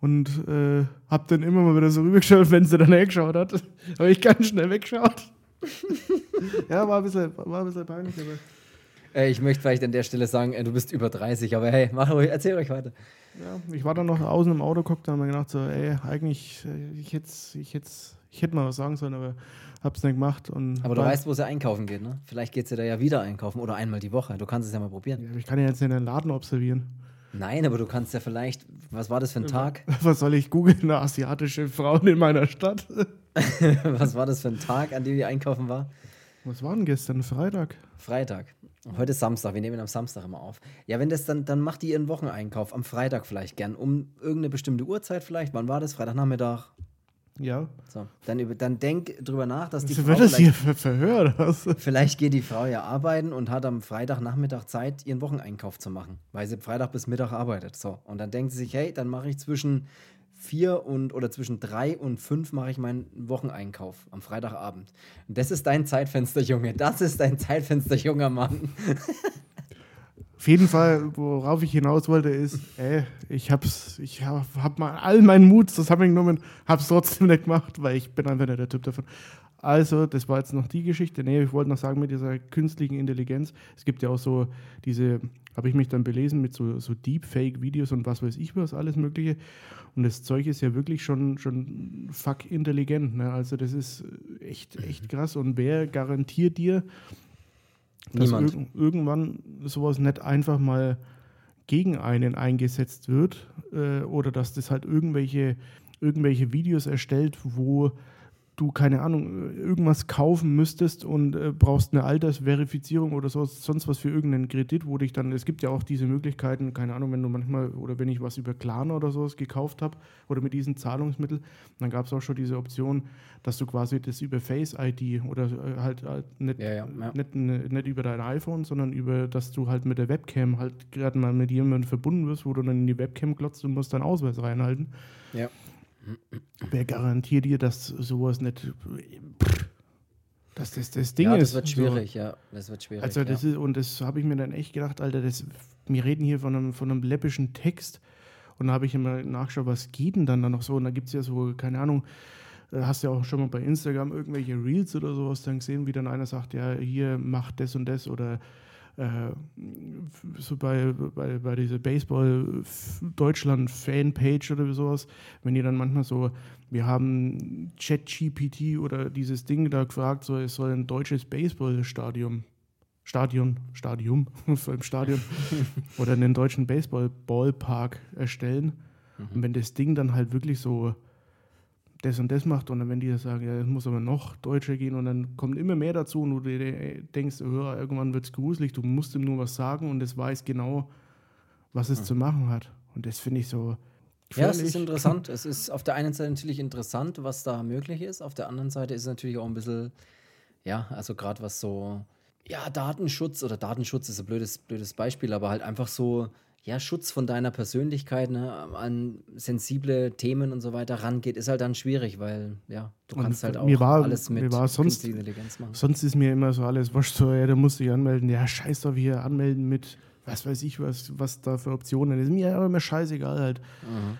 B: und äh, habe dann immer mal wieder so rübergeschaut, wenn sie dann hergeschaut hat. habe ich ganz schnell weggeschaut. ja, war ein bisschen, war ein bisschen peinlich, aber.
A: Äh, ich möchte vielleicht an der Stelle sagen, äh, du bist über 30, aber hey, mach ruhig, erzähl euch weiter.
B: Ja, ich war dann noch außen im Auto, guckt, da habe mir gedacht, so, ey, eigentlich, äh, ich hätte ich hätt's, ich hätt mal was sagen sollen, aber hab's nicht gemacht. Und
A: aber du weißt, wo sie einkaufen geht, ne? Vielleicht geht sie da ja wieder einkaufen oder einmal die Woche. Du kannst es ja mal probieren.
B: Ja, ich kann ja jetzt in den Laden observieren.
A: Nein, aber du kannst ja vielleicht, was war das für ein Tag?
B: Was soll ich googeln? Eine asiatische Frau in meiner Stadt.
A: was war das für ein Tag, an dem die einkaufen war?
B: Was war denn gestern? Freitag.
A: Freitag. Heute ist Samstag, wir nehmen am Samstag immer auf. Ja, wenn das dann, dann macht die ihren Wocheneinkauf am Freitag vielleicht gern, um irgendeine bestimmte Uhrzeit vielleicht. Wann war das? Freitagnachmittag?
B: Ja.
A: So, dann, dann denk drüber nach, dass die
B: also Frau. Wird das hier ver verhört?
A: Vielleicht geht die Frau ja arbeiten und hat am Freitagnachmittag Zeit, ihren Wocheneinkauf zu machen, weil sie Freitag bis Mittag arbeitet. So, und dann denkt sie sich, hey, dann mache ich zwischen vier und oder zwischen drei und fünf mache ich meinen Wocheneinkauf am Freitagabend. Und das ist dein Zeitfenster, Junge. Das ist dein Zeitfenster, junger Mann.
B: Auf jeden Fall, worauf ich hinaus wollte, ist, ey, ich hab's, ich hab, hab mal all meinen Mut zusammengenommen, hab's trotzdem nicht gemacht, weil ich bin einfach nicht der Typ davon. Also, das war jetzt noch die Geschichte. Nee, ich wollte noch sagen, mit dieser künstlichen Intelligenz, es gibt ja auch so diese, habe ich mich dann belesen, mit so, so Deepfake-Videos und was weiß ich was, alles Mögliche. Und das Zeug ist ja wirklich schon, schon fuck intelligent. Ne? Also, das ist echt, echt mhm. krass. Und wer garantiert dir, dass irg irgendwann sowas nicht einfach mal gegen einen eingesetzt wird äh, oder dass das halt irgendwelche, irgendwelche Videos erstellt, wo du, keine Ahnung, irgendwas kaufen müsstest und äh, brauchst eine Altersverifizierung oder so, sonst was für irgendeinen Kredit, wo dich dann, es gibt ja auch diese Möglichkeiten, keine Ahnung, wenn du manchmal oder wenn ich was über Klarna oder sowas gekauft habe oder mit diesen Zahlungsmitteln, dann gab es auch schon diese Option, dass du quasi das über Face ID oder äh, halt, halt nicht, ja, ja, ja. Nicht, nicht über dein iPhone, sondern über, dass du halt mit der Webcam halt gerade mal mit jemandem verbunden wirst, wo du dann in die Webcam glotzt und musst deinen Ausweis reinhalten. Ja. Wer garantiert dir, dass sowas nicht. Dass das das Ding
A: ja,
B: das
A: ist. Das wird schwierig, so. ja. Das wird schwierig.
B: Also, das
A: ja.
B: ist, und das habe ich mir dann echt gedacht, Alter, das, wir reden hier von einem, von einem läppischen Text. Und da habe ich immer nachgeschaut, was geht denn dann da noch so? Und da gibt es ja so, keine Ahnung, äh, hast ja auch schon mal bei Instagram irgendwelche Reels oder sowas dann gesehen, wie dann einer sagt, ja, hier macht das und das oder so bei, bei, bei dieser Baseball-Deutschland-Fanpage oder sowas, wenn die dann manchmal so, wir haben ChatGPT oder dieses Ding da gefragt, so, es soll ein deutsches Baseballstadion Stadion, Stadium, so im Stadion, oder einen deutschen Baseball-Ballpark erstellen. Mhm. Und wenn das Ding dann halt wirklich so das und das macht und dann wenn die sagen, ja, es muss aber noch deutscher gehen und dann kommt immer mehr dazu und du dir denkst, oh, irgendwann wird es gruselig, du musst ihm nur was sagen und es weiß genau, was es mhm. zu machen hat. Und das finde ich so.
A: Ja, es ist interessant. es ist auf der einen Seite natürlich interessant, was da möglich ist. Auf der anderen Seite ist es natürlich auch ein bisschen, ja, also gerade was so, ja, Datenschutz oder Datenschutz ist ein blödes, blödes Beispiel, aber halt einfach so, ja, Schutz von deiner Persönlichkeit ne, an sensible Themen und so weiter rangeht, ist halt dann schwierig, weil ja, du und kannst halt auch
B: war,
A: alles mit
B: sonst, Intelligenz machen. Sonst ist mir immer so alles, was so, ja, da musst du dich anmelden. Ja, scheiß doch hier anmelden mit, was weiß ich, was, was da für Optionen ist. Mir immer scheißegal halt. Mhm.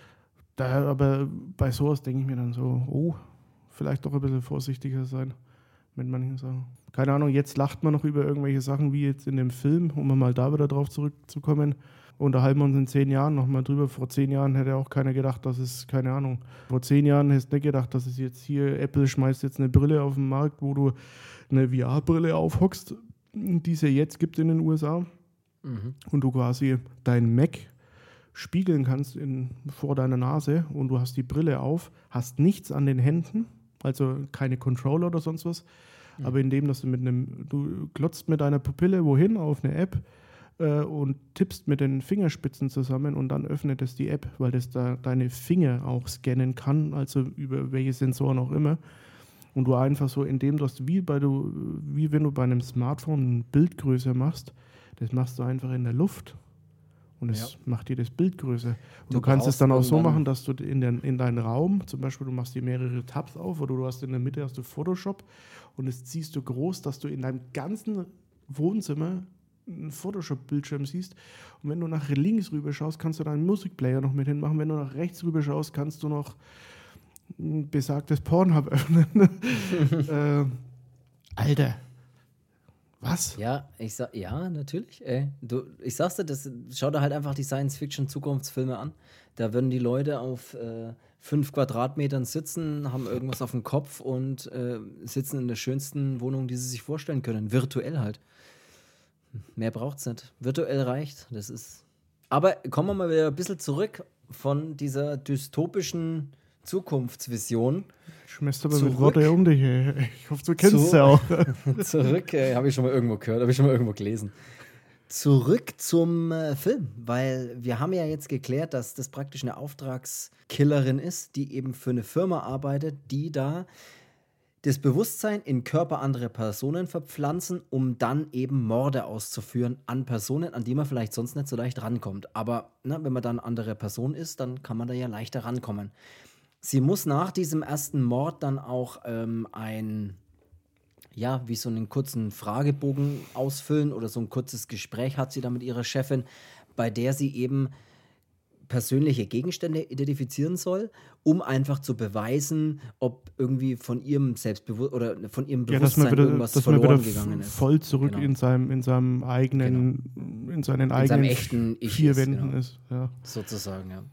B: Da, aber bei sowas denke ich mir dann so, oh, vielleicht doch ein bisschen vorsichtiger sein mit manchen Sachen. Keine Ahnung, jetzt lacht man noch über irgendwelche Sachen wie jetzt in dem Film, um mal da wieder drauf zurückzukommen unterhalten wir uns in zehn Jahren nochmal drüber. Vor zehn Jahren hätte auch keiner gedacht, dass es, keine Ahnung, vor zehn Jahren hättest du nicht gedacht, dass es jetzt hier, Apple schmeißt jetzt eine Brille auf den Markt, wo du eine VR-Brille aufhockst, die es ja jetzt gibt in den USA. Mhm. Und du quasi dein Mac spiegeln kannst in, vor deiner Nase und du hast die Brille auf, hast nichts an den Händen, also keine Controller oder sonst was. Mhm. Aber indem, dass du mit einem, du glotzt mit deiner Pupille wohin auf eine App, äh, und tippst mit den Fingerspitzen zusammen und dann öffnet es die App, weil das da deine Finger auch scannen kann, also über welche Sensoren auch immer. Und du einfach so, indem du das wie bei du, wie wenn du bei einem Smartphone ein Bild größer machst, das machst du einfach in der Luft und es ja. macht dir das Bild größer. Und du, du kannst es dann auch so machen, dass du in, den, in deinen Raum, zum Beispiel du machst dir mehrere Tabs auf oder du hast in der Mitte hast du Photoshop und es ziehst du groß, dass du in deinem ganzen Wohnzimmer einen Photoshop-Bildschirm siehst. Und wenn du nach links rüber schaust, kannst du da einen Musikplayer noch mit hinmachen. Wenn du nach rechts rüber schaust, kannst du noch ein besagtes Pornhub öffnen. äh, Alter. Was?
A: Ja, ich sag, ja, natürlich. Ey. Du, ich sag's dir, das, schau dir halt einfach die Science-Fiction-Zukunftsfilme an. Da würden die Leute auf äh, fünf Quadratmetern sitzen, haben irgendwas auf dem Kopf und äh, sitzen in der schönsten Wohnung, die sie sich vorstellen können. Virtuell halt. Mehr braucht es nicht. Virtuell reicht. Das ist. Aber kommen wir mal wieder ein bisschen zurück von dieser dystopischen Zukunftsvision.
B: Schmeißt aber zurück, mit Worte um dich. Ey. Ich hoffe, du kennst sie auch.
A: zurück, äh, habe ich schon mal irgendwo gehört, habe ich schon mal irgendwo gelesen. Zurück zum äh, Film, weil wir haben ja jetzt geklärt, dass das praktisch eine Auftragskillerin ist, die eben für eine Firma arbeitet, die da das Bewusstsein in Körper anderer Personen verpflanzen, um dann eben Morde auszuführen an Personen, an die man vielleicht sonst nicht so leicht rankommt. Aber ne, wenn man dann andere Person ist, dann kann man da ja leichter rankommen. Sie muss nach diesem ersten Mord dann auch ähm, ein, ja, wie so einen kurzen Fragebogen ausfüllen oder so ein kurzes Gespräch hat sie dann mit ihrer Chefin, bei der sie eben persönliche Gegenstände identifizieren soll, um einfach zu beweisen, ob irgendwie von ihrem Selbstbewusstsein oder von ihrem Bewusstsein ja, wieder, irgendwas verloren gegangen ist.
B: Voll zurück genau. in seinem in seinem eigenen genau. in seinen in eigenen
A: echten
B: vier ist, Wänden
A: genau.
B: ist. Ja.
A: Sozusagen, ja.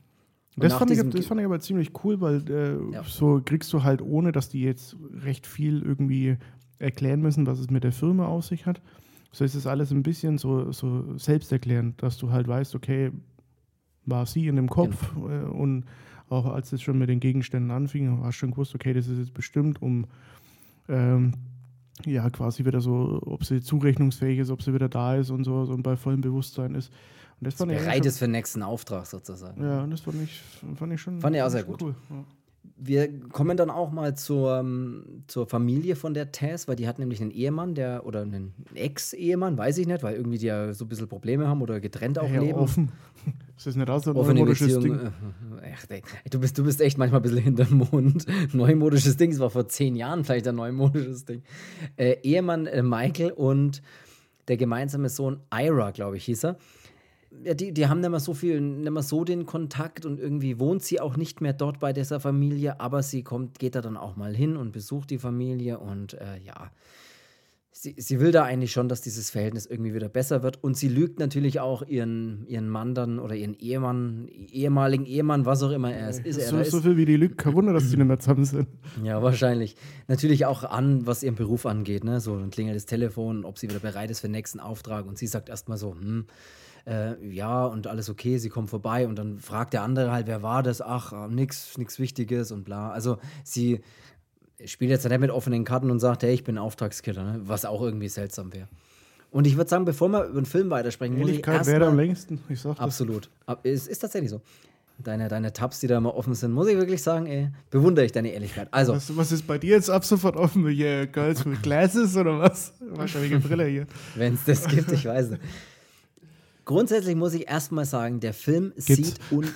B: Das fand, ich, das fand, ich, aber ziemlich cool, weil äh, ja. so kriegst du halt, ohne dass die jetzt recht viel irgendwie erklären müssen, was es mit der Firma auf sich hat. So ist es alles ein bisschen so, so selbsterklärend, dass du halt weißt, okay, war sie in dem Kopf genau. Äh, und Auch als es schon mit den Gegenständen anfing, du schon gewusst, okay, das ist jetzt bestimmt, um ähm, ja quasi wieder so, ob sie zurechnungsfähig ist, ob sie wieder da ist und so, und bei vollem Bewusstsein ist. Und
A: das fand bereit ist für den nächsten Auftrag sozusagen.
B: Ja, und das fand ich, fand ich schon.
A: Fand ich auch sehr gut. Cool. Ja wir kommen dann auch mal zur, ähm, zur Familie von der Tess, weil die hat nämlich einen Ehemann, der oder einen Ex-Ehemann, weiß ich nicht, weil irgendwie die ja so ein bisschen Probleme haben oder getrennt auch ja, leben.
B: Offen. Ist das nicht auch so ein Offene neumodisches Ding?
A: Ach, du, bist, du bist echt manchmal ein bisschen hinterm Mond. Neumodisches Ding, das war vor zehn Jahren vielleicht ein neumodisches Ding. Äh, Ehemann äh, Michael und der gemeinsame Sohn Ira, glaube ich, hieß er ja, die, die haben nicht mehr so viel, nicht mehr so den Kontakt und irgendwie wohnt sie auch nicht mehr dort bei dieser Familie, aber sie kommt, geht da dann auch mal hin und besucht die Familie und äh, ja, sie, sie will da eigentlich schon, dass dieses Verhältnis irgendwie wieder besser wird und sie lügt natürlich auch ihren, ihren Mann dann oder ihren Ehemann, ehemaligen Ehemann, was auch immer er ist. ist
B: er so, so viel wie die lügt, kein Wunder, dass die nicht mehr zusammen sind.
A: Ja, wahrscheinlich. Natürlich auch an, was ihren Beruf angeht, ne? so dann klingelt das Telefon, ob sie wieder bereit ist für den nächsten Auftrag und sie sagt erstmal so, hm, äh, ja, und alles okay, sie kommen vorbei und dann fragt der andere halt, wer war das? Ach, äh, nix, nix Wichtiges und bla. Also sie spielt jetzt nicht mit offenen Karten und sagt, hey, ich bin Auftragskiller, ne? was auch irgendwie seltsam wäre. Und ich würde sagen, bevor wir über den Film weitersprechen,
B: muss ich wäre am längsten. Ich
A: sag das. Absolut. Es ist tatsächlich so. Deine, deine Tabs, die da immer offen sind, muss ich wirklich sagen, ey, bewundere ich deine Ehrlichkeit. Also.
B: Was, was ist bei dir jetzt ab sofort offen? Hier Girls with Glasses oder was? Wahrscheinlich Brille hier.
A: Wenn es das gibt, ich weiß nicht. Grundsätzlich muss ich erstmal sagen, der Film Gibt's? sieht un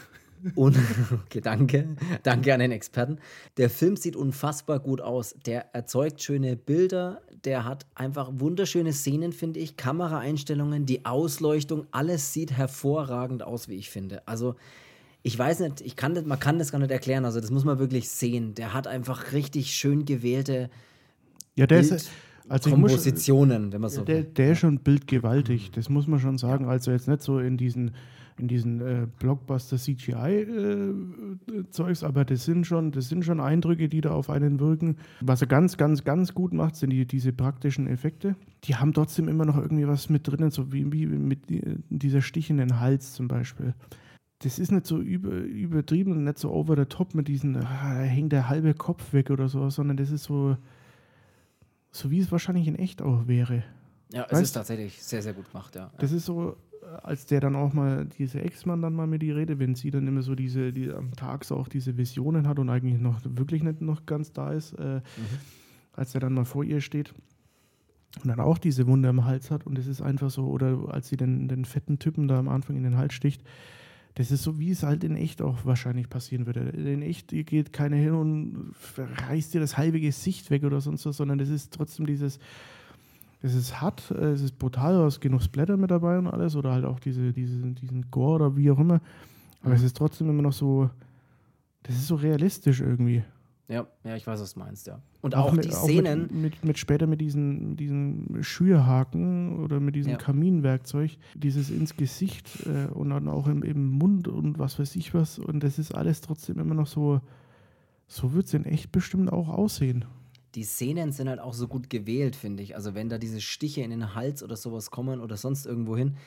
A: Un okay, danke. Danke an den Experten. Der Film sieht unfassbar gut aus. Der erzeugt schöne Bilder. Der hat einfach wunderschöne Szenen, finde ich. Kameraeinstellungen, die Ausleuchtung, alles sieht hervorragend aus, wie ich finde. Also, ich weiß nicht, ich kann das, man kann das gar nicht erklären. Also, das muss man wirklich sehen. Der hat einfach richtig schön gewählte.
B: Ja, der Bild ist
A: also Kompositionen, muss, wenn man so
B: der, der ist schon bildgewaltig, das muss man schon sagen. Also jetzt nicht so in diesen, in diesen äh, Blockbuster CGI-Zeugs, äh, aber das sind, schon, das sind schon Eindrücke, die da auf einen wirken. Was er ganz, ganz, ganz gut macht, sind die, diese praktischen Effekte. Die haben trotzdem immer noch irgendwie was mit drinnen, so wie, wie mit dieser Stich in den Hals zum Beispiel das ist nicht so über, übertrieben und nicht so over the top mit diesen, ah, hängt der halbe Kopf weg oder so, sondern das ist so, so wie es wahrscheinlich in echt auch wäre.
A: Ja, es weißt? ist tatsächlich sehr, sehr gut gemacht, ja.
B: Das ist so, als der dann auch mal, diese Ex-Mann dann mal mit die Rede, wenn sie dann immer so diese, die am Tag so auch diese Visionen hat und eigentlich noch wirklich nicht noch ganz da ist, äh, mhm. als er dann mal vor ihr steht und dann auch diese Wunde im Hals hat und es ist einfach so, oder als sie den, den fetten Typen da am Anfang in den Hals sticht, das ist so, wie es halt in echt auch wahrscheinlich passieren würde. In echt geht keiner hin und reißt dir das halbe Gesicht weg oder sonst was, sondern das ist trotzdem dieses, es ist hart, es ist brutal, du hast genug Splatter mit dabei und alles oder halt auch diese, diese, diesen Gore oder wie auch immer. Aber mhm. es ist trotzdem immer noch so, das ist so realistisch irgendwie.
A: Ja, ja, ich weiß, was du meinst, ja. Und auch, auch mit, die Szenen.
B: Auch mit, mit, mit, später mit diesen, diesen Schürhaken oder mit diesem ja. Kaminwerkzeug, dieses ins Gesicht äh, und dann auch im, im Mund und was weiß ich was. Und das ist alles trotzdem immer noch so, so wird es in echt bestimmt auch aussehen.
A: Die Szenen sind halt auch so gut gewählt, finde ich. Also wenn da diese Stiche in den Hals oder sowas kommen oder sonst irgendwo hin.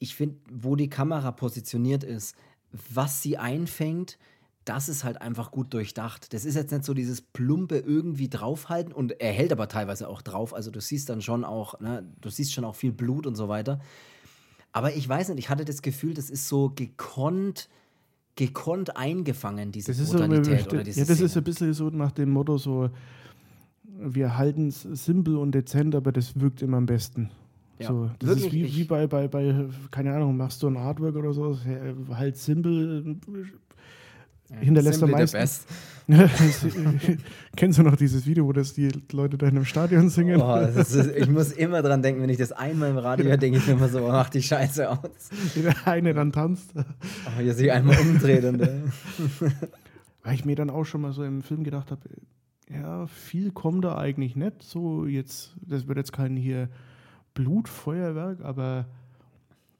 A: Ich finde, wo die Kamera positioniert ist, was sie einfängt, das ist halt einfach gut durchdacht. Das ist jetzt nicht so dieses plumpe irgendwie draufhalten und er hält aber teilweise auch drauf. Also du siehst dann schon auch, ne, du siehst schon auch viel Blut und so weiter. Aber ich weiß nicht, ich hatte das Gefühl, das ist so gekonnt, gekonnt eingefangen, diese
B: das Brutalität. So, oder diese ja, das Szene. ist ein bisschen so nach dem Motto so, wir halten es simpel und dezent, aber das wirkt immer am besten. Ja, so, das ist wie, wie bei, bei, bei, keine Ahnung, machst du ein Artwork oder so, halt simpel, hinterlässt er meistens. Kennst du noch dieses Video, wo das die Leute da in einem Stadion singen?
A: Oh, ist, ich muss immer dran denken, wenn ich das einmal im Radio höre, denke ich mir immer so, oh, mach die Scheiße aus.
B: Wie der eine dann tanzt.
A: Oh, hier sich einmal umdreht. Und, äh.
B: Weil ich mir dann auch schon mal so im Film gedacht habe, ja, viel kommt da eigentlich nicht. So jetzt, das wird jetzt kein hier Blutfeuerwerk, aber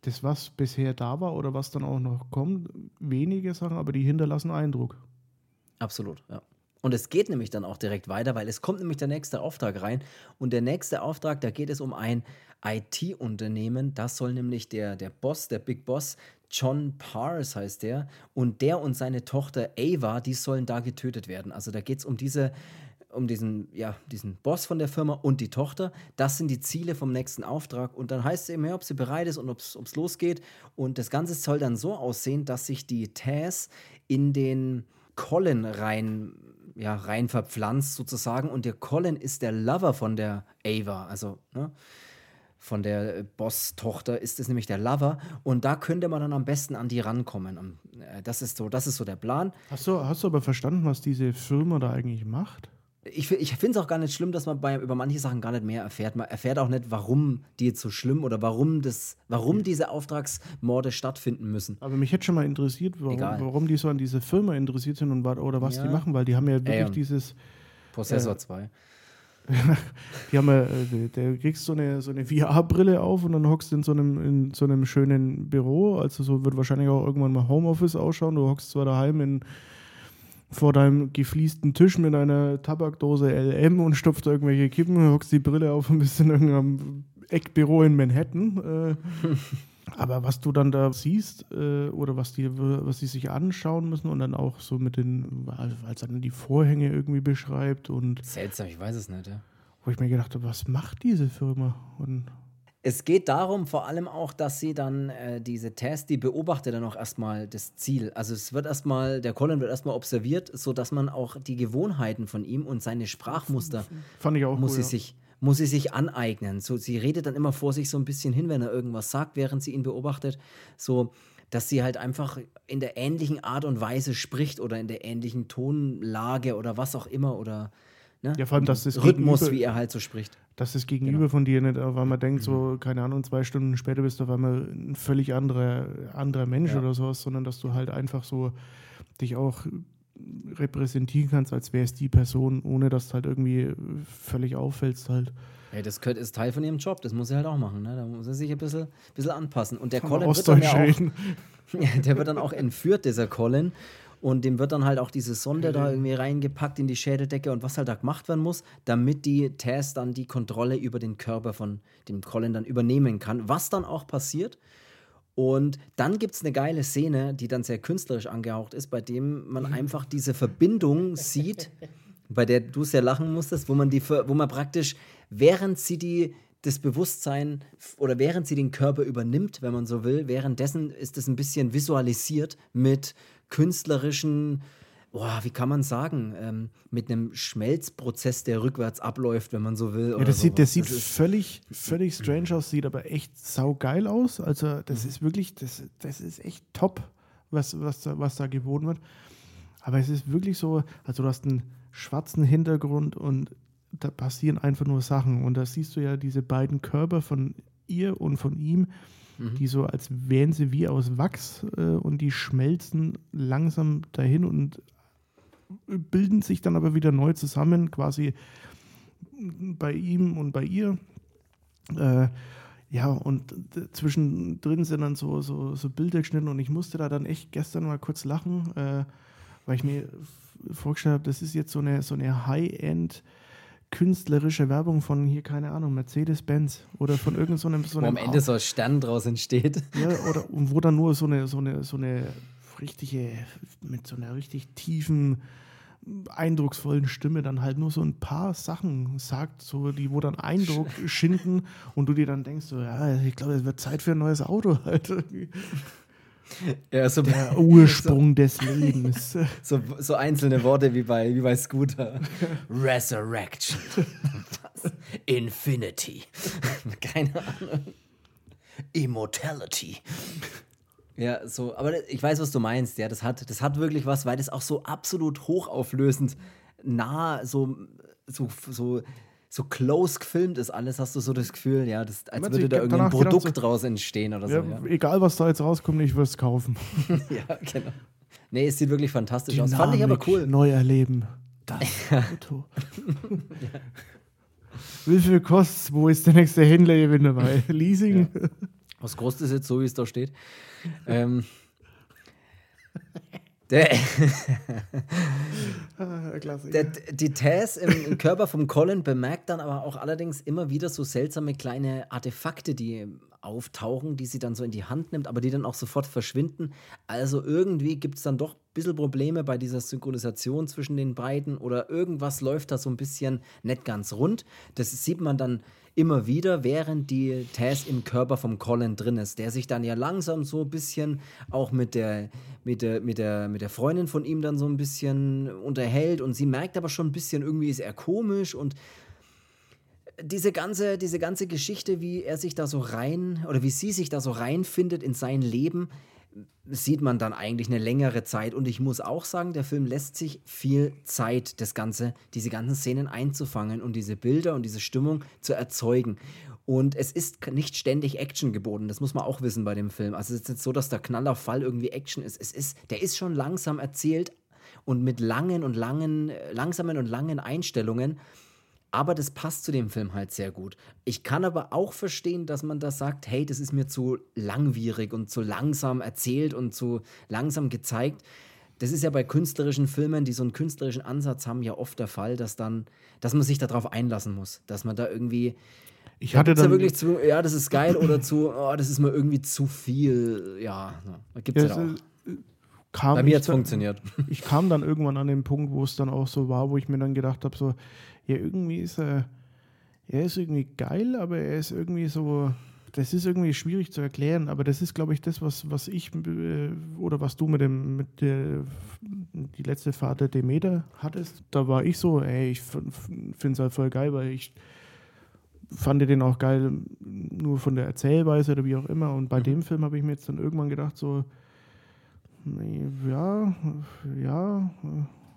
B: das, was bisher da war oder was dann auch noch kommt, wenige Sachen, aber die hinterlassen Eindruck.
A: Absolut, ja. Und es geht nämlich dann auch direkt weiter, weil es kommt nämlich der nächste Auftrag rein. Und der nächste Auftrag, da geht es um ein IT-Unternehmen. Das soll nämlich der, der Boss, der Big Boss, John Pars heißt der. Und der und seine Tochter Ava, die sollen da getötet werden. Also da geht es um diese um diesen, ja, diesen Boss von der Firma und die Tochter. Das sind die Ziele vom nächsten Auftrag. Und dann heißt es eben, ob sie bereit ist und ob es losgeht. Und das Ganze soll dann so aussehen, dass sich die Taz in den Colin rein, ja, rein verpflanzt sozusagen. Und der Colin ist der Lover von der Ava. Also, ne? von der Boss-Tochter ist es nämlich der Lover und da könnte man dann am besten an die rankommen. Äh, das ist so, das ist so der Plan.
B: Hast du, hast du aber verstanden, was diese Firma da eigentlich macht?
A: Ich, ich finde es auch gar nicht schlimm, dass man bei, über manche Sachen gar nicht mehr erfährt. Man erfährt auch nicht, warum die jetzt so schlimm oder warum, das, warum diese Auftragsmorde stattfinden müssen.
B: Aber mich hätte schon mal interessiert, warum, warum die so an diese Firma interessiert sind und oder was ja. die machen, weil die haben ja wirklich ähm, dieses.
A: Possessor äh, 2.
B: die haben ja, äh, der kriegst so eine, so eine VR-Brille auf und dann hockst du in so einem, in so einem schönen Büro. Also so wird wahrscheinlich auch irgendwann mal Homeoffice ausschauen. Du hockst zwar daheim in vor deinem gefliesten Tisch mit einer Tabakdose LM und stopfst irgendwelche Kippen, hockst die Brille auf und bist in irgendeinem Eckbüro in Manhattan. Äh, aber was du dann da siehst äh, oder was die, was die sich anschauen müssen und dann auch so mit den, als dann die Vorhänge irgendwie beschreibt und.
A: Seltsam, ich weiß es nicht, ja.
B: Wo ich mir gedacht habe, was macht diese Firma? Und
A: es geht darum vor allem auch, dass sie dann äh, diese Tests, die beobachtet dann auch erstmal das Ziel. Also es wird erstmal, der Colin wird erstmal observiert, sodass man auch die Gewohnheiten von ihm und seine Sprachmuster
B: Fand ich auch
A: muss
B: cool,
A: sie
B: ja.
A: sich muss sie sich aneignen. So, sie redet dann immer vor sich so ein bisschen hin, wenn er irgendwas sagt, während sie ihn beobachtet. So, dass sie halt einfach in der ähnlichen Art und Weise spricht oder in der ähnlichen Tonlage oder was auch immer oder
B: Ne? Ja, vor allem, dass das
A: Rhythmus, wie er halt so spricht.
B: Dass das Gegenüber genau. von dir nicht, weil man denkt, so, mhm. keine Ahnung, zwei Stunden später bist du auf einmal ein völlig anderer, anderer Mensch ja. oder sowas, sondern dass du halt einfach so dich auch repräsentieren kannst, als wäre es die Person, ohne dass du halt irgendwie völlig auffällst halt.
A: Ja, das ist Teil von ihrem Job, das muss er halt auch machen. Ne? Da muss er sich ein bisschen, bisschen anpassen. Und der Von Colin wird dann ja auch, der wird dann auch entführt, dieser Colin. Und dem wird dann halt auch diese Sonde da irgendwie reingepackt in die Schädeldecke und was halt da gemacht werden muss, damit die Tess dann die Kontrolle über den Körper von dem Colin dann übernehmen kann. Was dann auch passiert. Und dann gibt es eine geile Szene, die dann sehr künstlerisch angehaucht ist, bei dem man mhm. einfach diese Verbindung sieht, bei der du sehr lachen musstest, wo man die, wo man praktisch, während sie die das Bewusstsein oder während sie den Körper übernimmt, wenn man so will, währenddessen ist es ein bisschen visualisiert mit künstlerischen, boah, wie kann man sagen, ähm, mit einem Schmelzprozess, der rückwärts abläuft, wenn man so will.
B: Ja, das sieht, der sieht völlig, völlig strange aus, sieht aber echt saugeil aus. Also, das mhm. ist wirklich, das, das ist echt top, was, was, was da geboten wird. Aber es ist wirklich so, also du hast einen schwarzen Hintergrund und da passieren einfach nur Sachen. Und da siehst du ja diese beiden Körper von ihr und von ihm mhm. die so, als wären sie wie aus Wachs äh, und die schmelzen langsam dahin und bilden sich dann aber wieder neu zusammen, quasi bei ihm und bei ihr. Äh, ja, und zwischendrin sind dann so, so, so Bilder geschnitten und ich musste da dann echt gestern mal kurz lachen, äh, weil ich mir vorgestellt habe, das ist jetzt so eine, so eine High-End- künstlerische Werbung von hier, keine Ahnung, Mercedes-Benz oder von irgendeinem so, so
A: Wo am Ende so ein Stern draus entsteht.
B: Ja, oder wo dann nur so eine, so eine, so eine richtige, mit so einer richtig tiefen, eindrucksvollen Stimme dann halt nur so ein paar Sachen sagt, so die, wo dann Eindruck schinden und du dir dann denkst, so, ja, ich glaube, es wird Zeit für ein neues Auto halt. Ja, so der Ursprung so, des Lebens.
A: So, so, einzelne Worte wie bei, wie bei Scooter. Resurrection. Infinity. Keine Ahnung. Immortality. Ja, so, aber ich weiß, was du meinst, ja, das hat, das hat wirklich was, weil das auch so absolut hochauflösend nah, so, so, so so close gefilmt ist alles, hast du so das Gefühl, ja, das, als würde da irgendein Produkt gedacht, so, draus entstehen oder ja, so. Ja.
B: Egal, was da jetzt rauskommt, ich würde es kaufen.
A: ja, genau. Nee, es sieht wirklich fantastisch Dynamik, aus. Fand ich aber cool.
B: Neu erleben. Das Auto. ja. Wie viel kostet Wo ist der nächste Händler hier dabei? Leasing?
A: Was kostet es jetzt, so wie es da steht? ähm, Der, ah, der, die Tess im, im, Körper von Colin bemerkt dann aber auch allerdings immer wieder so seltsame kleine Artefakte, die auftauchen, die sie dann so in die Hand nimmt, aber die dann auch sofort verschwinden. Also irgendwie gibt es dann doch ein bisschen Probleme bei dieser Synchronisation zwischen den beiden oder irgendwas läuft da so ein bisschen nicht ganz rund. Das sieht man dann immer wieder, während die Tess im Körper vom Colin drin ist, der sich dann ja langsam so ein bisschen auch mit der, mit der, mit der, mit der Freundin von ihm dann so ein bisschen unterhält und sie merkt aber schon ein bisschen, irgendwie ist er komisch und diese ganze, diese ganze Geschichte, wie er sich da so rein oder wie sie sich da so reinfindet in sein Leben, sieht man dann eigentlich eine längere Zeit. Und ich muss auch sagen, der Film lässt sich viel Zeit, das Ganze, diese ganzen Szenen einzufangen und diese Bilder und diese Stimmung zu erzeugen. Und es ist nicht ständig Action geboten, das muss man auch wissen bei dem Film. Also es ist nicht so, dass der Knallerfall irgendwie Action ist. Es ist, der ist schon langsam erzählt und mit langen und langen, langsamen und langen Einstellungen. Aber das passt zu dem Film halt sehr gut. Ich kann aber auch verstehen, dass man da sagt, hey, das ist mir zu langwierig und zu langsam erzählt und zu langsam gezeigt. Das ist ja bei künstlerischen Filmen, die so einen künstlerischen Ansatz haben, ja oft der Fall, dass dann, dass man sich darauf einlassen muss, dass man da irgendwie
B: ich hatte dann
A: ja wirklich zu, ja, das ist geil oder zu, oh, das ist mir irgendwie zu viel. Ja, da gibt es ja, ja auch. Äh,
B: Bei mir hat es funktioniert. Ich kam dann irgendwann an den Punkt, wo es dann auch so war, wo ich mir dann gedacht habe, so, ja, irgendwie ist er, er ist irgendwie geil, aber er ist irgendwie so, das ist irgendwie schwierig zu erklären, aber das ist, glaube ich, das, was, was ich äh, oder was du mit dem, mit der, die letzte Fahrt der Demeter hattest. Da war ich so, ey, ich finde es halt voll geil, weil ich fand den auch geil, nur von der Erzählweise oder wie auch immer. Und bei mhm. dem Film habe ich mir jetzt dann irgendwann gedacht, so, ja, ja,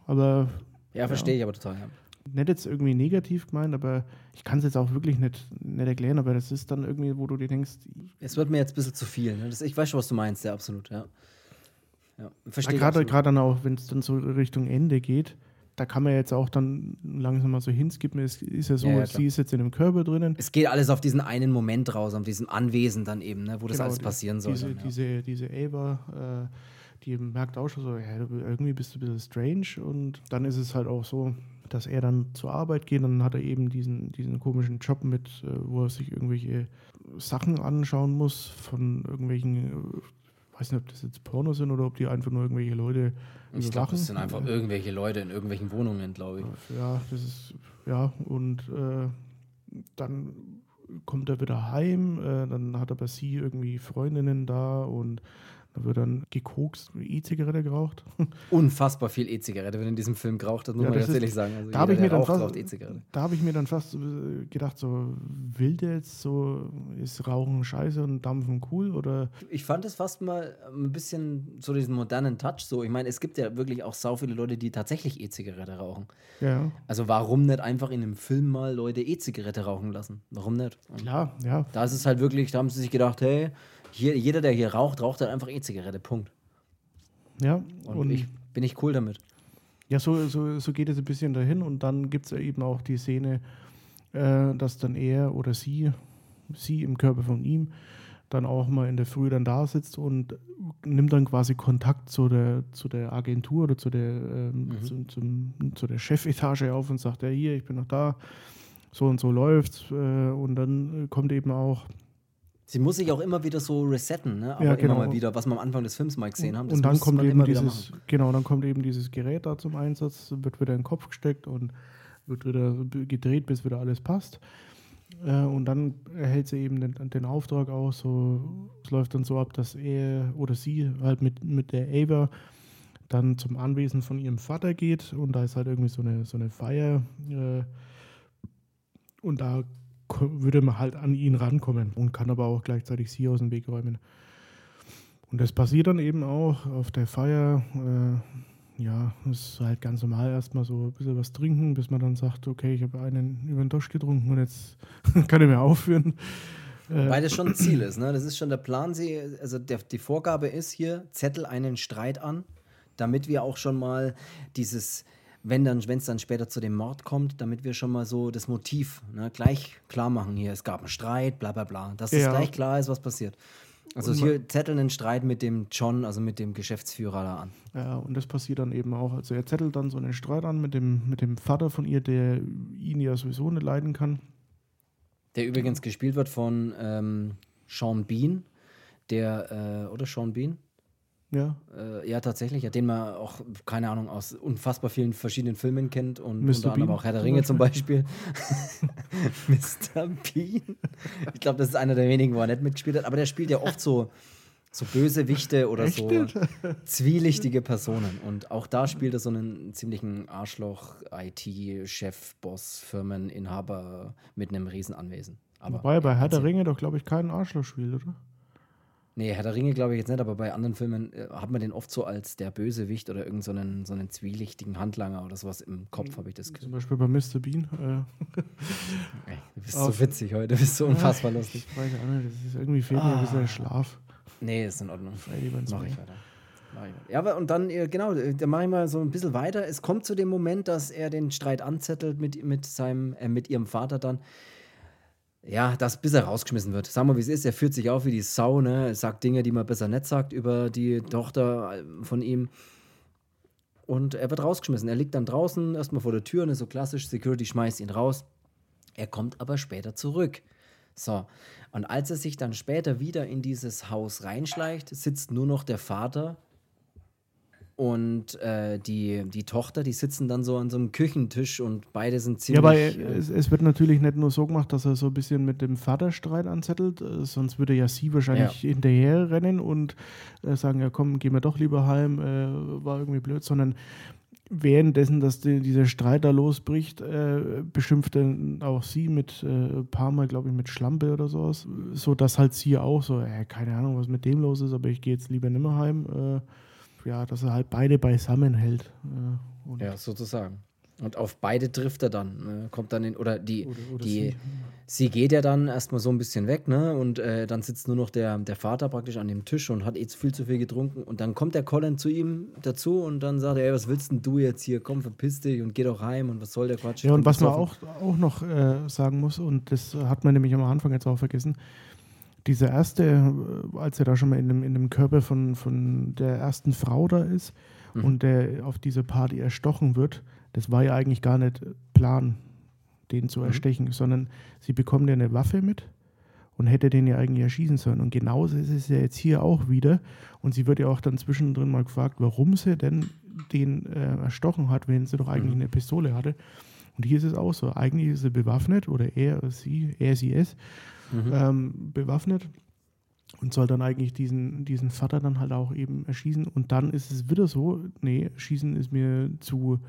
B: aber.
A: Ja, verstehe ja. ich aber total, ja
B: nicht jetzt irgendwie negativ gemeint, aber ich kann es jetzt auch wirklich nicht, nicht erklären, aber das ist dann irgendwie, wo du dir denkst.
A: Es wird mir jetzt ein bisschen zu viel. Ne? Das, ich weiß schon, was du meinst, ja, absolut, ja.
B: ja verstehe Gerade dann auch, wenn es dann so Richtung Ende geht, da kann man jetzt auch dann langsam mal so hinskippen. Es ist ja so, ja, ja, sie ist jetzt in einem Körper drinnen.
A: Es geht alles auf diesen einen Moment raus, auf diesem Anwesen dann eben, ne, wo das genau, alles passieren soll.
B: Diese,
A: dann, ja.
B: diese, diese Ava, äh, die merkt auch schon so, ja, irgendwie bist du ein bisschen strange und dann ist es halt auch so, dass er dann zur Arbeit geht. Dann hat er eben diesen, diesen komischen Job mit, äh, wo er sich irgendwelche Sachen anschauen muss von irgendwelchen, ich äh, weiß nicht, ob das jetzt Pornos sind oder ob die einfach nur irgendwelche Leute.
A: Ich glaube, das sind einfach irgendwelche Leute in irgendwelchen Wohnungen, glaube ich.
B: Ja, das ist, ja, und äh, dann kommt er wieder heim, äh, dann hat er bei sie irgendwie Freundinnen da und da wird dann gekokst, E-Zigarette geraucht.
A: Unfassbar viel E-Zigarette wird in diesem Film geraucht, das muss ja, man ganz ehrlich sagen.
B: Also da habe ich, mir dann fast, e da hab ich mir dann fast gedacht, so will der jetzt so, ist Rauchen scheiße und Dampfen cool oder?
A: Ich fand es fast mal ein bisschen so diesen modernen Touch so. Ich meine, es gibt ja wirklich auch sau viele Leute, die tatsächlich E-Zigarette rauchen.
B: Ja.
A: Also warum nicht einfach in einem Film mal Leute E-Zigarette rauchen lassen? Warum nicht?
B: Klar, ja.
A: Da ist es halt wirklich, da haben sie sich gedacht, hey, hier, jeder, der hier raucht, raucht halt einfach E-Zigarette. Punkt.
B: Ja.
A: Und, und ich, bin ich cool damit.
B: Ja, so, so, so geht es ein bisschen dahin und dann gibt es eben auch die Szene, äh, dass dann er oder sie, sie im Körper von ihm, dann auch mal in der Früh dann da sitzt und nimmt dann quasi Kontakt zu der, zu der Agentur oder zu der, ähm, mhm. zu, zum, zu der Chefetage auf und sagt, ja hier, ich bin noch da, so und so läuft's. Äh, und dann kommt eben auch
A: Sie muss sich auch immer wieder so resetten, ne? aber ja, genau. immer mal wieder, was wir am Anfang des Films mal gesehen haben.
B: Das und dann kommt eben dieses, genau, dann kommt eben dieses Gerät da zum Einsatz, wird wieder in den Kopf gesteckt und wird wieder gedreht, bis wieder alles passt. Äh, und dann erhält sie eben den, den Auftrag auch so, es läuft dann so ab, dass er oder sie halt mit, mit der Ava dann zum Anwesen von ihrem Vater geht und da ist halt irgendwie so eine, so eine Feier. Äh, und da würde man halt an ihn rankommen und kann aber auch gleichzeitig sie aus dem Weg räumen. Und das passiert dann eben auch auf der Feier. Äh, ja, es ist halt ganz normal erstmal so ein bisschen was trinken, bis man dann sagt, okay, ich habe einen über den Dosch getrunken und jetzt kann ich mehr aufführen.
A: Äh, Weil das schon ein Ziel ist, ne? Das ist schon der Plan. Sie, also der, die Vorgabe ist hier, Zettel einen Streit an, damit wir auch schon mal dieses wenn dann, wenn es dann später zu dem Mord kommt, damit wir schon mal so das Motiv ne, gleich klar machen hier. Es gab einen Streit, bla bla bla. Dass ja. es gleich klar ist, was passiert. Also hier zetteln einen Streit mit dem John, also mit dem Geschäftsführer da an.
B: Ja, und das passiert dann eben auch. Also er zettelt dann so einen Streit an mit dem, mit dem Vater von ihr, der ihn ja sowieso nicht leiden kann.
A: Der übrigens gespielt wird von ähm, Sean Bean, der, äh, oder Sean Bean?
B: Ja.
A: Äh, ja, tatsächlich, ja, den man auch, keine Ahnung, aus unfassbar vielen verschiedenen Filmen kennt und Mr. unter anderem auch Herr der Ringe zum Beispiel. Mr. Bean. Ich glaube, das ist einer der wenigen, wo er nicht mitgespielt hat, aber der spielt ja oft so, so Bösewichte oder so zwielichtige Personen. Und auch da spielt er so einen ziemlichen Arschloch, IT-Chef, Boss, Firmeninhaber mit einem Riesenanwesen.
B: Aber Wobei bei Herr der Ringe doch, glaube ich, keinen Arschloch spielt, oder?
A: Nee, Herr der Ringe glaube ich jetzt nicht, aber bei anderen Filmen äh, hat man den oft so als der Bösewicht oder irgendeinen so, so einen zwielichtigen Handlanger oder sowas im Kopf, habe ich das.
B: Zum Beispiel bei Mr. Bean. Äh.
A: Ey, du bist so witzig heute, du bist so unfassbar lustig.
B: Ich weiß auch nicht, das ist irgendwie fehlt ah. mir ein bisschen der Schlaf.
A: Nee, ist in Ordnung. Mach ich weiter. Ja, aber und dann, äh, genau, äh, da mache ich mal so ein bisschen weiter. Es kommt zu dem Moment, dass er den Streit anzettelt mit, mit, seinem, äh, mit ihrem Vater dann ja, das bis er rausgeschmissen wird. Sagen wir, wie es ist. Er führt sich auf wie die Sau, ne? Sagt Dinge, die man besser nicht sagt über die Tochter äh, von ihm. Und er wird rausgeschmissen. Er liegt dann draußen, erstmal vor der Tür, ne? So klassisch, Security schmeißt ihn raus. Er kommt aber später zurück. So. Und als er sich dann später wieder in dieses Haus reinschleicht, sitzt nur noch der Vater und äh, die, die Tochter, die sitzen dann so an so einem Küchentisch und beide sind ziemlich. Ja, aber
B: äh, es, es, wird natürlich nicht nur so gemacht, dass er so ein bisschen mit dem Vater Streit anzettelt, äh, sonst würde ja sie wahrscheinlich ja. hinterher rennen und äh, sagen: Ja, komm, gehen wir doch lieber heim, äh, war irgendwie blöd, sondern währenddessen, dass die, dieser Streit da losbricht, äh, beschimpft dann auch sie mit ein paar Mal, glaube ich, mit Schlampe oder sowas, so dass halt sie auch so: Keine Ahnung, was mit dem los ist, aber ich gehe jetzt lieber nimmer heim ja, dass er halt beide beisammen hält.
A: Äh, ja, sozusagen. Und auf beide trifft er dann. Äh, kommt dann in, oder die, oder, oder die sie. sie. geht ja dann erstmal so ein bisschen weg, ne? Und äh, dann sitzt nur noch der, der Vater praktisch an dem Tisch und hat jetzt viel zu viel getrunken. Und dann kommt der Colin zu ihm dazu und dann sagt er, ey, was willst denn du jetzt hier? Komm, verpiss dich und geh doch heim und was soll der Quatsch?
B: Ja, und was man auch, auch noch äh, sagen muss, und das hat man nämlich am Anfang jetzt auch vergessen, dieser erste, äh, als er da schon mal in dem, in dem Körper von, von der ersten Frau da ist mhm. und der auf diese Party erstochen wird, das war ja eigentlich gar nicht Plan, den zu mhm. erstechen, sondern sie bekommen ja eine Waffe mit und hätte den ja eigentlich erschießen sollen. Und genauso ist es ja jetzt hier auch wieder. Und sie wird ja auch dann zwischendrin mal gefragt, warum sie denn den äh, erstochen hat, wenn sie doch eigentlich mhm. eine Pistole hatte. Und hier ist es auch so. Eigentlich ist sie bewaffnet oder er, sie, er, sie, es mhm. ähm, bewaffnet und soll dann eigentlich diesen, diesen Vater dann halt auch eben erschießen. Und dann ist es wieder so, nee, schießen ist mir zu,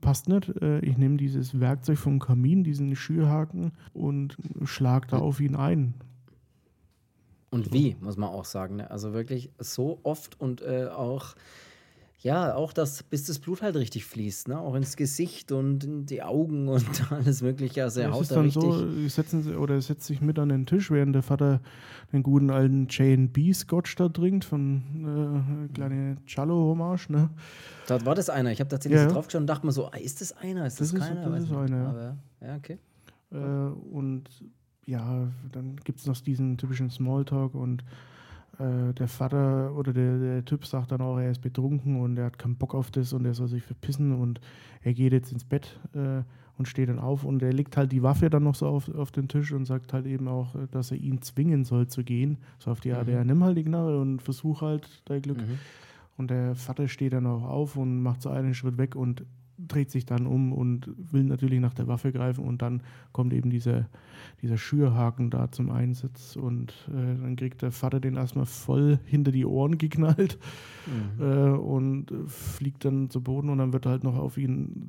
B: passt nicht. Äh, ich nehme dieses Werkzeug vom Kamin, diesen Schürhaken und schlag da auf ihn ein.
A: Und wie, muss man auch sagen. Ne? Also wirklich so oft und äh, auch ja, auch das, bis das Blut halt richtig fließt, ne? Auch ins Gesicht und in die Augen und alles Mögliche. Also er haut ist da dann richtig.
B: so, setzen sie, oder setzt sich mit an den Tisch, während der Vater den guten alten J&B Scotch da trinkt, von äh, kleine Cello-Hommage, ne?
A: Da war das einer. Ich habe tatsächlich ja. so drauf geschaut und dachte mir so, ah, ist das einer? Ist das, das keiner?
B: Ist, das ist einer, ja.
A: Aber, ja, okay.
B: Äh, und ja, dann gibt es noch diesen typischen Smalltalk und äh, der Vater oder der, der, Typ sagt dann auch, er ist betrunken und er hat keinen Bock auf das und er soll sich verpissen und er geht jetzt ins Bett äh, und steht dann auf und er legt halt die Waffe dann noch so auf, auf den Tisch und sagt halt eben auch, dass er ihn zwingen soll zu gehen. So auf die Art, mhm. ja, nimm halt die Knarre und versuch halt dein Glück. Mhm. Und der Vater steht dann auch auf und macht so einen Schritt weg und dreht sich dann um und will natürlich nach der Waffe greifen und dann kommt eben dieser, dieser Schürhaken da zum Einsatz und äh, dann kriegt der Vater den erstmal voll hinter die Ohren geknallt mhm. äh, und fliegt dann zu Boden und dann wird halt noch auf ihn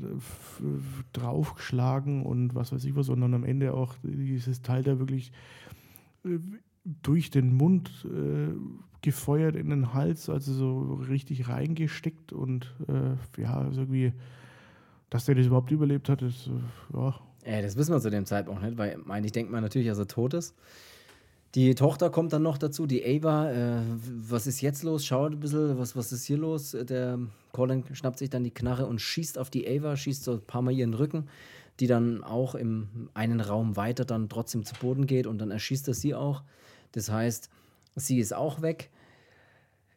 B: äh, draufgeschlagen und was weiß ich was und dann am Ende auch dieses Teil da wirklich äh, durch den Mund äh, gefeuert in den Hals, also so richtig reingesteckt und ja, also irgendwie dass der das überhaupt überlebt hat, ist, äh, ja.
A: Äh, das wissen wir zu dem Zeitpunkt nicht, weil mein, ich denke mal natürlich, dass er tot ist. Die Tochter kommt dann noch dazu, die Ava. Äh, was ist jetzt los? Schaut ein bisschen, was, was ist hier los? Der Colin schnappt sich dann die Knarre und schießt auf die Ava, schießt so ein paar Mal ihren Rücken, die dann auch im einen Raum weiter dann trotzdem zu Boden geht und dann erschießt er sie auch. Das heißt, Sie ist auch weg.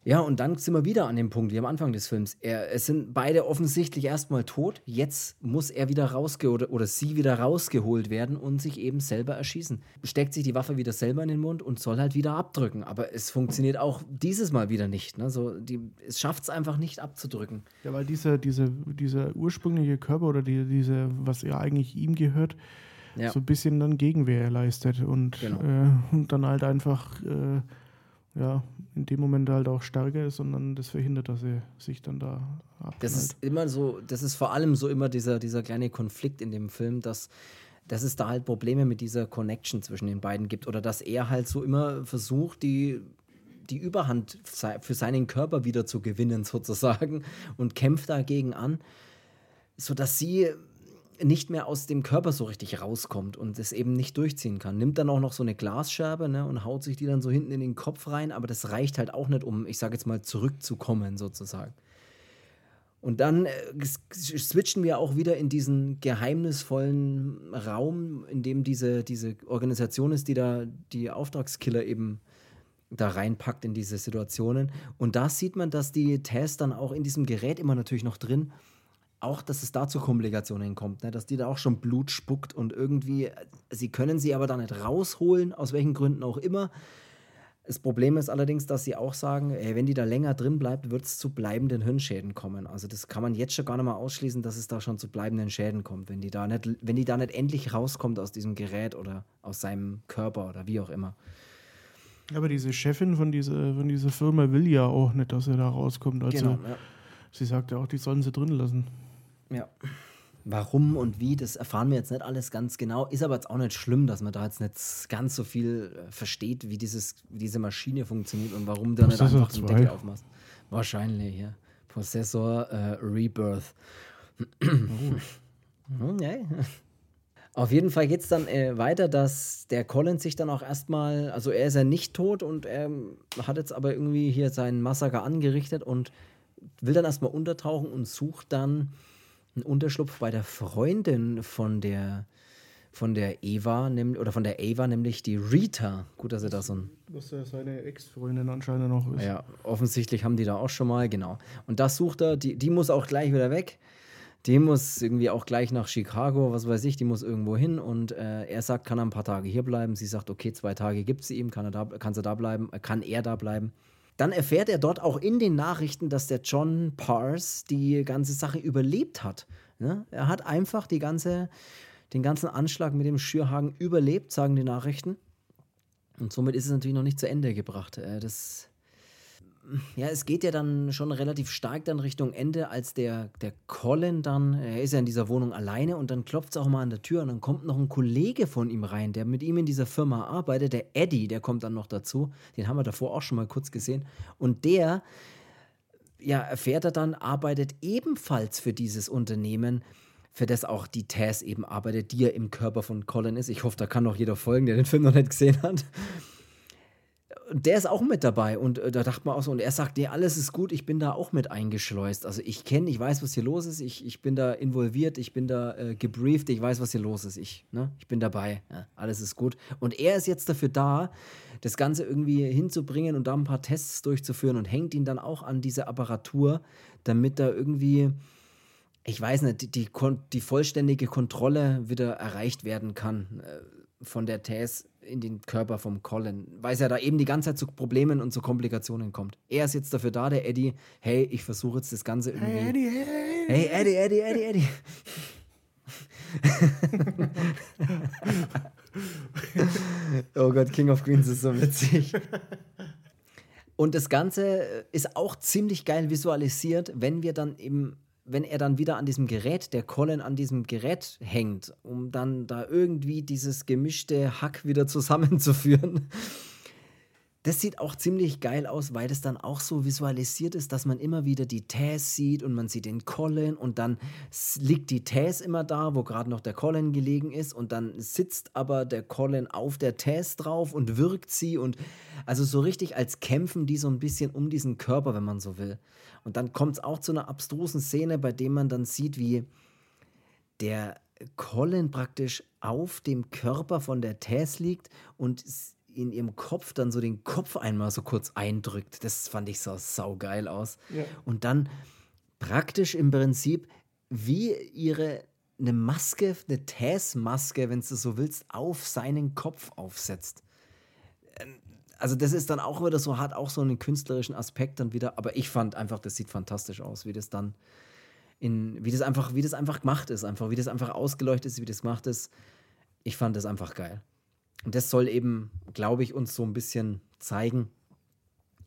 A: Ja, und dann sind wir wieder an dem Punkt wie am Anfang des Films. Er, es sind beide offensichtlich erstmal tot. Jetzt muss er wieder rausgeholt oder, oder sie wieder rausgeholt werden und sich eben selber erschießen. Steckt sich die Waffe wieder selber in den Mund und soll halt wieder abdrücken. Aber es funktioniert auch dieses Mal wieder nicht. Ne? So, die, es schafft es einfach nicht abzudrücken.
B: Ja, weil dieser diese, diese ursprüngliche Körper oder die, diese, was ja eigentlich ihm gehört, ja. so ein bisschen dann Gegenwehr leistet und, genau. äh, und dann halt einfach. Äh, ja, in dem Moment halt auch stärker ist und dann das verhindert, dass er sich dann da
A: abknallt. Das ist immer so, das ist vor allem so immer dieser, dieser kleine Konflikt in dem Film, dass, dass es da halt Probleme mit dieser Connection zwischen den beiden gibt oder dass er halt so immer versucht, die, die Überhand für seinen Körper wieder zu gewinnen sozusagen und kämpft dagegen an, sodass sie nicht mehr aus dem Körper so richtig rauskommt und es eben nicht durchziehen kann. Nimmt dann auch noch so eine Glasscherbe ne, und haut sich die dann so hinten in den Kopf rein, aber das reicht halt auch nicht, um, ich sage jetzt mal, zurückzukommen sozusagen. Und dann äh, switchen wir auch wieder in diesen geheimnisvollen Raum, in dem diese, diese Organisation ist, die da die Auftragskiller eben da reinpackt in diese Situationen. Und da sieht man, dass die Tests dann auch in diesem Gerät immer natürlich noch drin auch, dass es da zu Komplikationen kommt, ne? dass die da auch schon Blut spuckt und irgendwie, sie können sie aber da nicht rausholen, aus welchen Gründen auch immer. Das Problem ist allerdings, dass sie auch sagen, ey, wenn die da länger drin bleibt, wird es zu bleibenden Hirnschäden kommen. Also das kann man jetzt schon gar nicht mal ausschließen, dass es da schon zu bleibenden Schäden kommt, wenn die da nicht, wenn die da nicht endlich rauskommt aus diesem Gerät oder aus seinem Körper oder wie auch immer.
B: Aber diese Chefin von dieser, von dieser Firma will ja auch nicht, dass er da rauskommt. Also genau, ja. sie sagt ja auch, die sollen sie drin lassen.
A: Ja. Warum und wie, das erfahren wir jetzt nicht alles ganz genau. Ist aber jetzt auch nicht schlimm, dass man da jetzt nicht ganz so viel äh, versteht, wie, dieses, wie diese Maschine funktioniert und warum der nicht einfach den Deckel aufmacht. Wahrscheinlich, ja. Prozessor äh, Rebirth. oh. okay. Auf jeden Fall geht es dann äh, weiter, dass der Collins sich dann auch erstmal, also er ist ja nicht tot und er hat jetzt aber irgendwie hier seinen Massaker angerichtet und will dann erstmal untertauchen und sucht dann einen Unterschlupf bei der Freundin von der von der Eva, oder von der Ava, nämlich die Rita. Gut, dass er da so ein.
B: Was ja seine Ex-Freundin anscheinend noch ist.
A: Ja, offensichtlich haben die da auch schon mal, genau. Und das sucht er, die, die muss auch gleich wieder weg. Die muss irgendwie auch gleich nach Chicago, was weiß ich, die muss irgendwo hin und äh, er sagt, kann er ein paar Tage hier bleiben. Sie sagt, okay, zwei Tage gibt sie ihm, kann er da, kann sie da bleiben, äh, kann er da bleiben. Dann erfährt er dort auch in den Nachrichten, dass der John Pars die ganze Sache überlebt hat. Ne? Er hat einfach die ganze, den ganzen Anschlag mit dem Schürhaken überlebt, sagen die Nachrichten. Und somit ist es natürlich noch nicht zu Ende gebracht. Äh, das ja, es geht ja dann schon relativ stark dann Richtung Ende, als der, der Colin dann, er ist ja in dieser Wohnung alleine und dann klopft es auch mal an der Tür und dann kommt noch ein Kollege von ihm rein, der mit ihm in dieser Firma arbeitet, der Eddie, der kommt dann noch dazu. Den haben wir davor auch schon mal kurz gesehen. Und der, ja, erfährt er dann, arbeitet ebenfalls für dieses Unternehmen, für das auch die Tess eben arbeitet, die ja im Körper von Colin ist. Ich hoffe, da kann noch jeder folgen, der den Film noch nicht gesehen hat der ist auch mit dabei und äh, da dachte man auch so, und er sagt, nee, alles ist gut, ich bin da auch mit eingeschleust. Also ich kenne, ich weiß, was hier los ist, ich, ich bin da involviert, ich bin da äh, gebrieft, ich weiß, was hier los ist, ich, ne? ich bin dabei, ja, alles ist gut. Und er ist jetzt dafür da, das Ganze irgendwie hinzubringen und da ein paar Tests durchzuführen und hängt ihn dann auch an diese Apparatur, damit da irgendwie ich weiß nicht, die, die, die, vollständige Kontrolle wieder erreicht werden kann äh, von der Tess in den Körper vom Colin, weil es ja da eben die ganze Zeit zu Problemen und zu Komplikationen kommt. Er ist jetzt dafür da, der Eddie, hey, ich versuche jetzt das Ganze irgendwie. Hey Eddie, hey, hey Eddie, Eddie, Eddie, Eddie. oh Gott, King of Queens ist so witzig. Und das Ganze ist auch ziemlich geil visualisiert, wenn wir dann eben wenn er dann wieder an diesem Gerät, der Colin an diesem Gerät hängt, um dann da irgendwie dieses gemischte Hack wieder zusammenzuführen. Das sieht auch ziemlich geil aus, weil das dann auch so visualisiert ist, dass man immer wieder die Taz sieht und man sieht den Colin und dann liegt die Taz immer da, wo gerade noch der Colin gelegen ist und dann sitzt aber der Colin auf der Taz drauf und wirkt sie und also so richtig als kämpfen die so ein bisschen um diesen Körper, wenn man so will. Und dann kommt es auch zu einer abstrusen Szene, bei dem man dann sieht, wie der Colin praktisch auf dem Körper von der Tess liegt und in ihrem Kopf dann so den Kopf einmal so kurz eindrückt. Das fand ich so saugeil aus. Ja. Und dann praktisch im Prinzip wie ihre eine Maske, eine Taz-Maske, wenn du so willst, auf seinen Kopf aufsetzt. Also das ist dann auch wieder so, hat auch so einen künstlerischen Aspekt dann wieder, aber ich fand einfach, das sieht fantastisch aus, wie das dann in, wie das einfach, wie das einfach gemacht ist, einfach, wie das einfach ausgeleuchtet ist, wie das gemacht ist. Ich fand das einfach geil. Und das soll eben, glaube ich, uns so ein bisschen zeigen,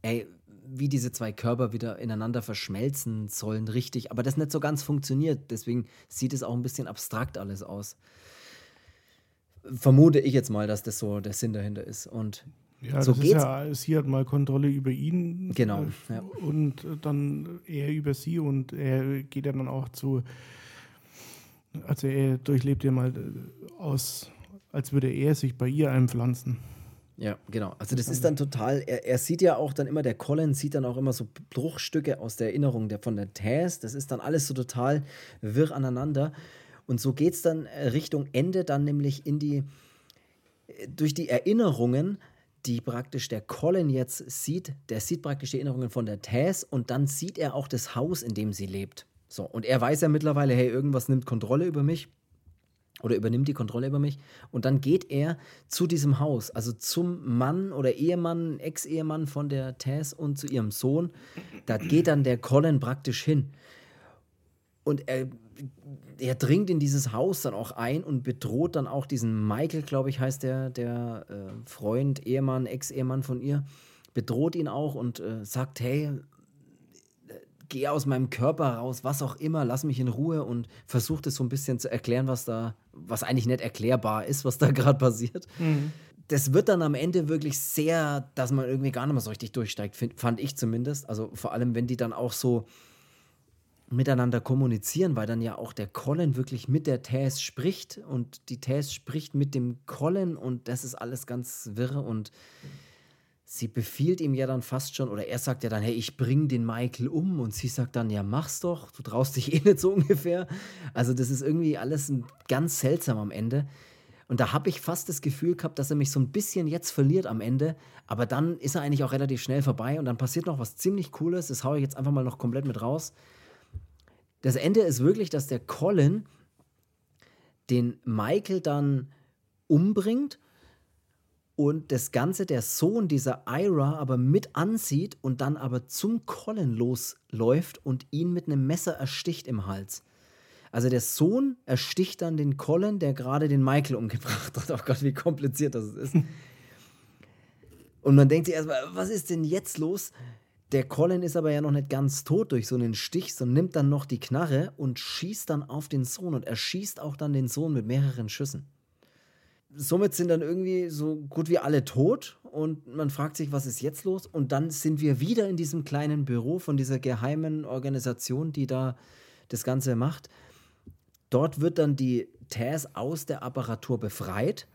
A: ey, wie diese zwei Körper wieder ineinander verschmelzen sollen, richtig, aber das nicht so ganz funktioniert. Deswegen sieht es auch ein bisschen abstrakt alles aus. Vermute ich jetzt mal, dass das so der Sinn dahinter ist. Und
B: ja, so das geht's. ist ja, sie hat mal Kontrolle über ihn.
A: Genau.
B: Äh, ja. Und dann er über sie und er geht ja dann auch zu, also er durchlebt ja mal äh, aus, als würde er sich bei ihr einpflanzen.
A: Ja, genau. Also das ist dann total, er, er, sieht ja auch dann immer, der Colin sieht dann auch immer so Bruchstücke aus der Erinnerung der, von der Taz. Das ist dann alles so total wirr aneinander. Und so geht es dann äh, Richtung Ende dann nämlich in die, durch die Erinnerungen die praktisch der Colin jetzt sieht, der sieht praktisch die Erinnerungen von der Tess und dann sieht er auch das Haus, in dem sie lebt. So, und er weiß ja mittlerweile, hey, irgendwas nimmt Kontrolle über mich oder übernimmt die Kontrolle über mich. Und dann geht er zu diesem Haus, also zum Mann oder Ehemann, Ex-Ehemann von der Tess und zu ihrem Sohn. Da geht dann der Colin praktisch hin. Und er er dringt in dieses Haus dann auch ein und bedroht dann auch diesen Michael, glaube ich, heißt der, der äh, Freund, Ehemann, Ex-Ehemann von ihr, bedroht ihn auch und äh, sagt, hey, geh aus meinem Körper raus, was auch immer, lass mich in Ruhe und versucht es so ein bisschen zu erklären, was da, was eigentlich nicht erklärbar ist, was da gerade passiert. Mhm. Das wird dann am Ende wirklich sehr, dass man irgendwie gar nicht mehr so richtig durchsteigt, fand ich zumindest. Also vor allem, wenn die dann auch so miteinander kommunizieren, weil dann ja auch der Colin wirklich mit der Tess spricht und die Tess spricht mit dem Colin und das ist alles ganz wirr und sie befiehlt ihm ja dann fast schon oder er sagt ja dann, hey, ich bring den Michael um und sie sagt dann, ja, mach's doch, du traust dich eh nicht so ungefähr. Also das ist irgendwie alles ganz seltsam am Ende. Und da habe ich fast das Gefühl gehabt, dass er mich so ein bisschen jetzt verliert am Ende. Aber dann ist er eigentlich auch relativ schnell vorbei und dann passiert noch was ziemlich Cooles. Das haue ich jetzt einfach mal noch komplett mit raus. Das Ende ist wirklich, dass der Colin den Michael dann umbringt und das Ganze der Sohn dieser Ira aber mit ansieht und dann aber zum Colin losläuft und ihn mit einem Messer ersticht im Hals. Also der Sohn ersticht dann den Colin, der gerade den Michael umgebracht hat. Oh Gott, wie kompliziert das ist. Und man denkt sich erstmal, was ist denn jetzt los? Der Colin ist aber ja noch nicht ganz tot durch so einen Stich, sondern nimmt dann noch die Knarre und schießt dann auf den Sohn und er schießt auch dann den Sohn mit mehreren Schüssen. Somit sind dann irgendwie so gut wie alle tot und man fragt sich, was ist jetzt los? Und dann sind wir wieder in diesem kleinen Büro von dieser geheimen Organisation, die da das Ganze macht. Dort wird dann die Taz aus der Apparatur befreit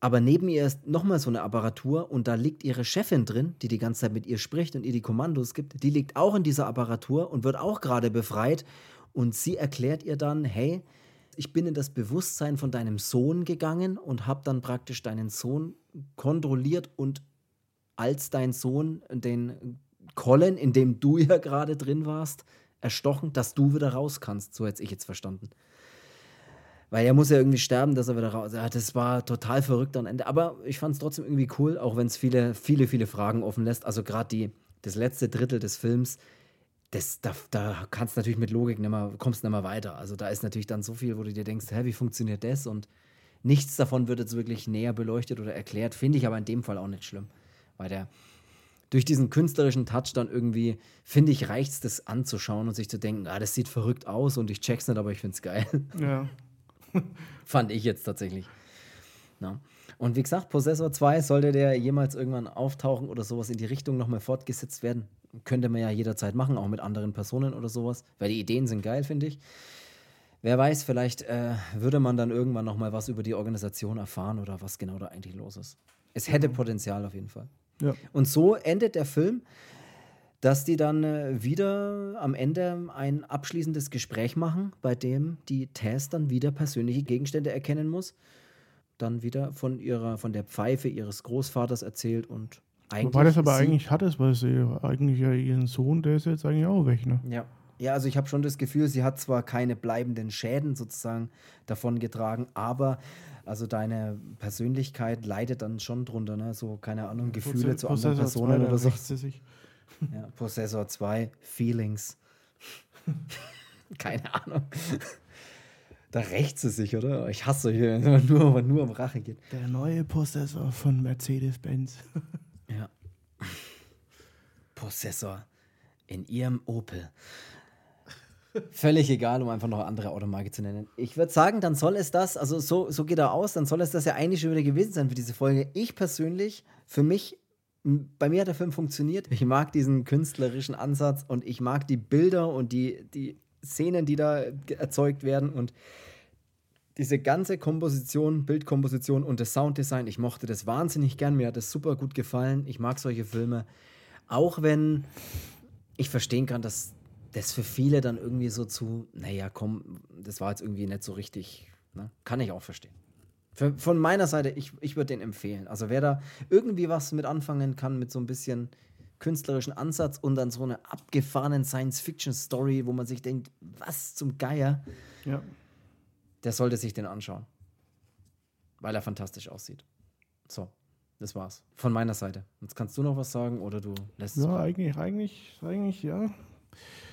A: aber neben ihr ist nochmal so eine Apparatur und da liegt ihre Chefin drin, die die ganze Zeit mit ihr spricht und ihr die Kommandos gibt. Die liegt auch in dieser Apparatur und wird auch gerade befreit. Und sie erklärt ihr dann, hey, ich bin in das Bewusstsein von deinem Sohn gegangen und habe dann praktisch deinen Sohn kontrolliert und als dein Sohn den Colin, in dem du ja gerade drin warst, erstochen, dass du wieder raus kannst. So hätte ich jetzt verstanden. Weil er muss ja irgendwie sterben, dass er wieder raus. Ja, das war total verrückt am Ende. Aber ich fand es trotzdem irgendwie cool, auch wenn es viele, viele, viele Fragen offen lässt. Also gerade das letzte Drittel des Films, das, da, da kannst du natürlich mit Logik nicht mehr, kommst nicht mehr weiter. Also da ist natürlich dann so viel, wo du dir denkst, hä, wie funktioniert das? Und nichts davon wird jetzt wirklich näher beleuchtet oder erklärt. Finde ich aber in dem Fall auch nicht schlimm. Weil der durch diesen künstlerischen Touch dann irgendwie, finde ich, reicht es, das anzuschauen und sich zu denken, ah, das sieht verrückt aus und ich check's nicht, aber ich finde es geil.
B: Ja.
A: Fand ich jetzt tatsächlich. Na. Und wie gesagt, Possessor 2, sollte der jemals irgendwann auftauchen oder sowas in die Richtung nochmal fortgesetzt werden, könnte man ja jederzeit machen, auch mit anderen Personen oder sowas, weil die Ideen sind geil, finde ich. Wer weiß, vielleicht äh, würde man dann irgendwann nochmal was über die Organisation erfahren oder was genau da eigentlich los ist. Es hätte Potenzial auf jeden Fall.
B: Ja.
A: Und so endet der Film dass die dann äh, wieder am Ende ein abschließendes Gespräch machen, bei dem die Tess dann wieder persönliche Gegenstände erkennen muss. dann wieder von ihrer, von der Pfeife ihres Großvaters erzählt und
B: eigentlich. Wobei das aber eigentlich hat es, weil sie eigentlich ja ihren Sohn, der ist jetzt eigentlich auch weg, ne?
A: Ja. Ja, also ich habe schon das Gefühl, sie hat zwar keine bleibenden Schäden sozusagen davon getragen, aber also deine Persönlichkeit leidet dann schon drunter, ne? So, keine Ahnung, Gefühle Possessor, zu anderen Personen oder so. Ja, Possessor 2, Feelings. keine Ahnung. Da rächt sie sich, oder? Ich hasse hier, nur, wenn nur um Rache geht.
B: Der neue Possessor von Mercedes-Benz.
A: ja. Possessor in ihrem Opel. Völlig egal, um einfach noch eine andere Automarke zu nennen. Ich würde sagen, dann soll es das, also so, so geht er aus, dann soll es das ja eigentlich schon wieder gewesen sein für diese Folge. Ich persönlich, für mich, bei mir hat der Film funktioniert. Ich mag diesen künstlerischen Ansatz und ich mag die Bilder und die, die Szenen, die da erzeugt werden und diese ganze Komposition, Bildkomposition und das Sounddesign, ich mochte das wahnsinnig gern. Mir hat das super gut gefallen. Ich mag solche Filme. Auch wenn ich verstehen kann, dass das für viele dann irgendwie so zu, naja, komm, das war jetzt irgendwie nicht so richtig. Ne? Kann ich auch verstehen. Von meiner Seite, ich, ich würde den empfehlen. Also wer da irgendwie was mit anfangen kann, mit so ein bisschen künstlerischen Ansatz und dann so einer abgefahrenen Science-Fiction-Story, wo man sich denkt, was zum Geier, ja. der sollte sich den anschauen. Weil er fantastisch aussieht. So, das war's. Von meiner Seite. Jetzt kannst du noch was sagen oder du lässt
B: es. Ja, eigentlich, eigentlich, eigentlich, ja.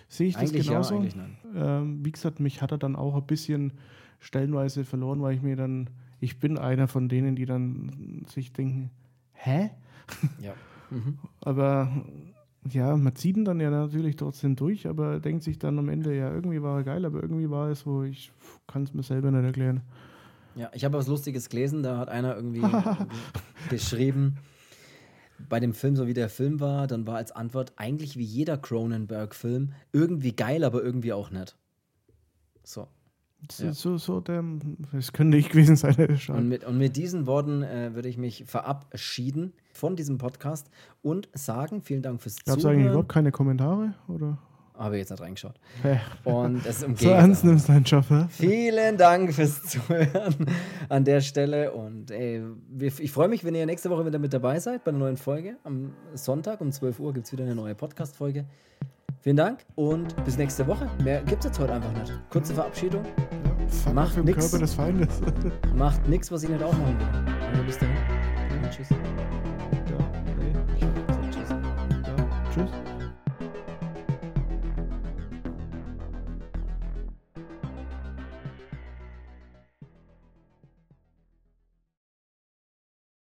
B: Sehe ich eigentlich das genauso. Ja, eigentlich nein. Ähm, wie gesagt, mich hat er dann auch ein bisschen stellenweise verloren, weil ich mir dann, ich bin einer von denen, die dann sich denken, hä? Ja. Mhm. Aber ja, man zieht ihn dann ja natürlich trotzdem durch, aber denkt sich dann am Ende, ja, irgendwie war er geil, aber irgendwie war es so, ich kann es mir selber nicht erklären.
A: Ja, ich habe was Lustiges gelesen, da hat einer irgendwie geschrieben, bei dem Film, so wie der Film war, dann war als Antwort eigentlich wie jeder Cronenberg-Film irgendwie geil, aber irgendwie auch nicht. So.
B: Ja. So, so, der, das könnte ich gewesen sein.
A: Und mit, und mit diesen Worten äh, würde ich mich verabschieden von diesem Podcast und sagen, vielen Dank fürs
B: Gab's Zuhören. Gab es eigentlich überhaupt keine Kommentare? Oder?
A: Habe ich jetzt nicht reingeschaut. Ja. Und es
B: ist So ernst nimmst du deinen Job, ja?
A: Vielen Dank fürs Zuhören an der Stelle. Und ey, ich freue mich, wenn ihr nächste Woche wieder mit dabei seid bei einer neuen Folge. Am Sonntag um 12 Uhr gibt es wieder eine neue Podcast-Folge. Vielen Dank und bis nächste Woche. Mehr gibt es jetzt heute einfach nicht. Kurze Verabschiedung.
B: Ja, Macht nichts. Körper des Feindes.
A: Macht nichts, was ich nicht auch machen will. Also bis dahin. Ja, tschüss. Ja, okay. tschüss. Ja, tschüss.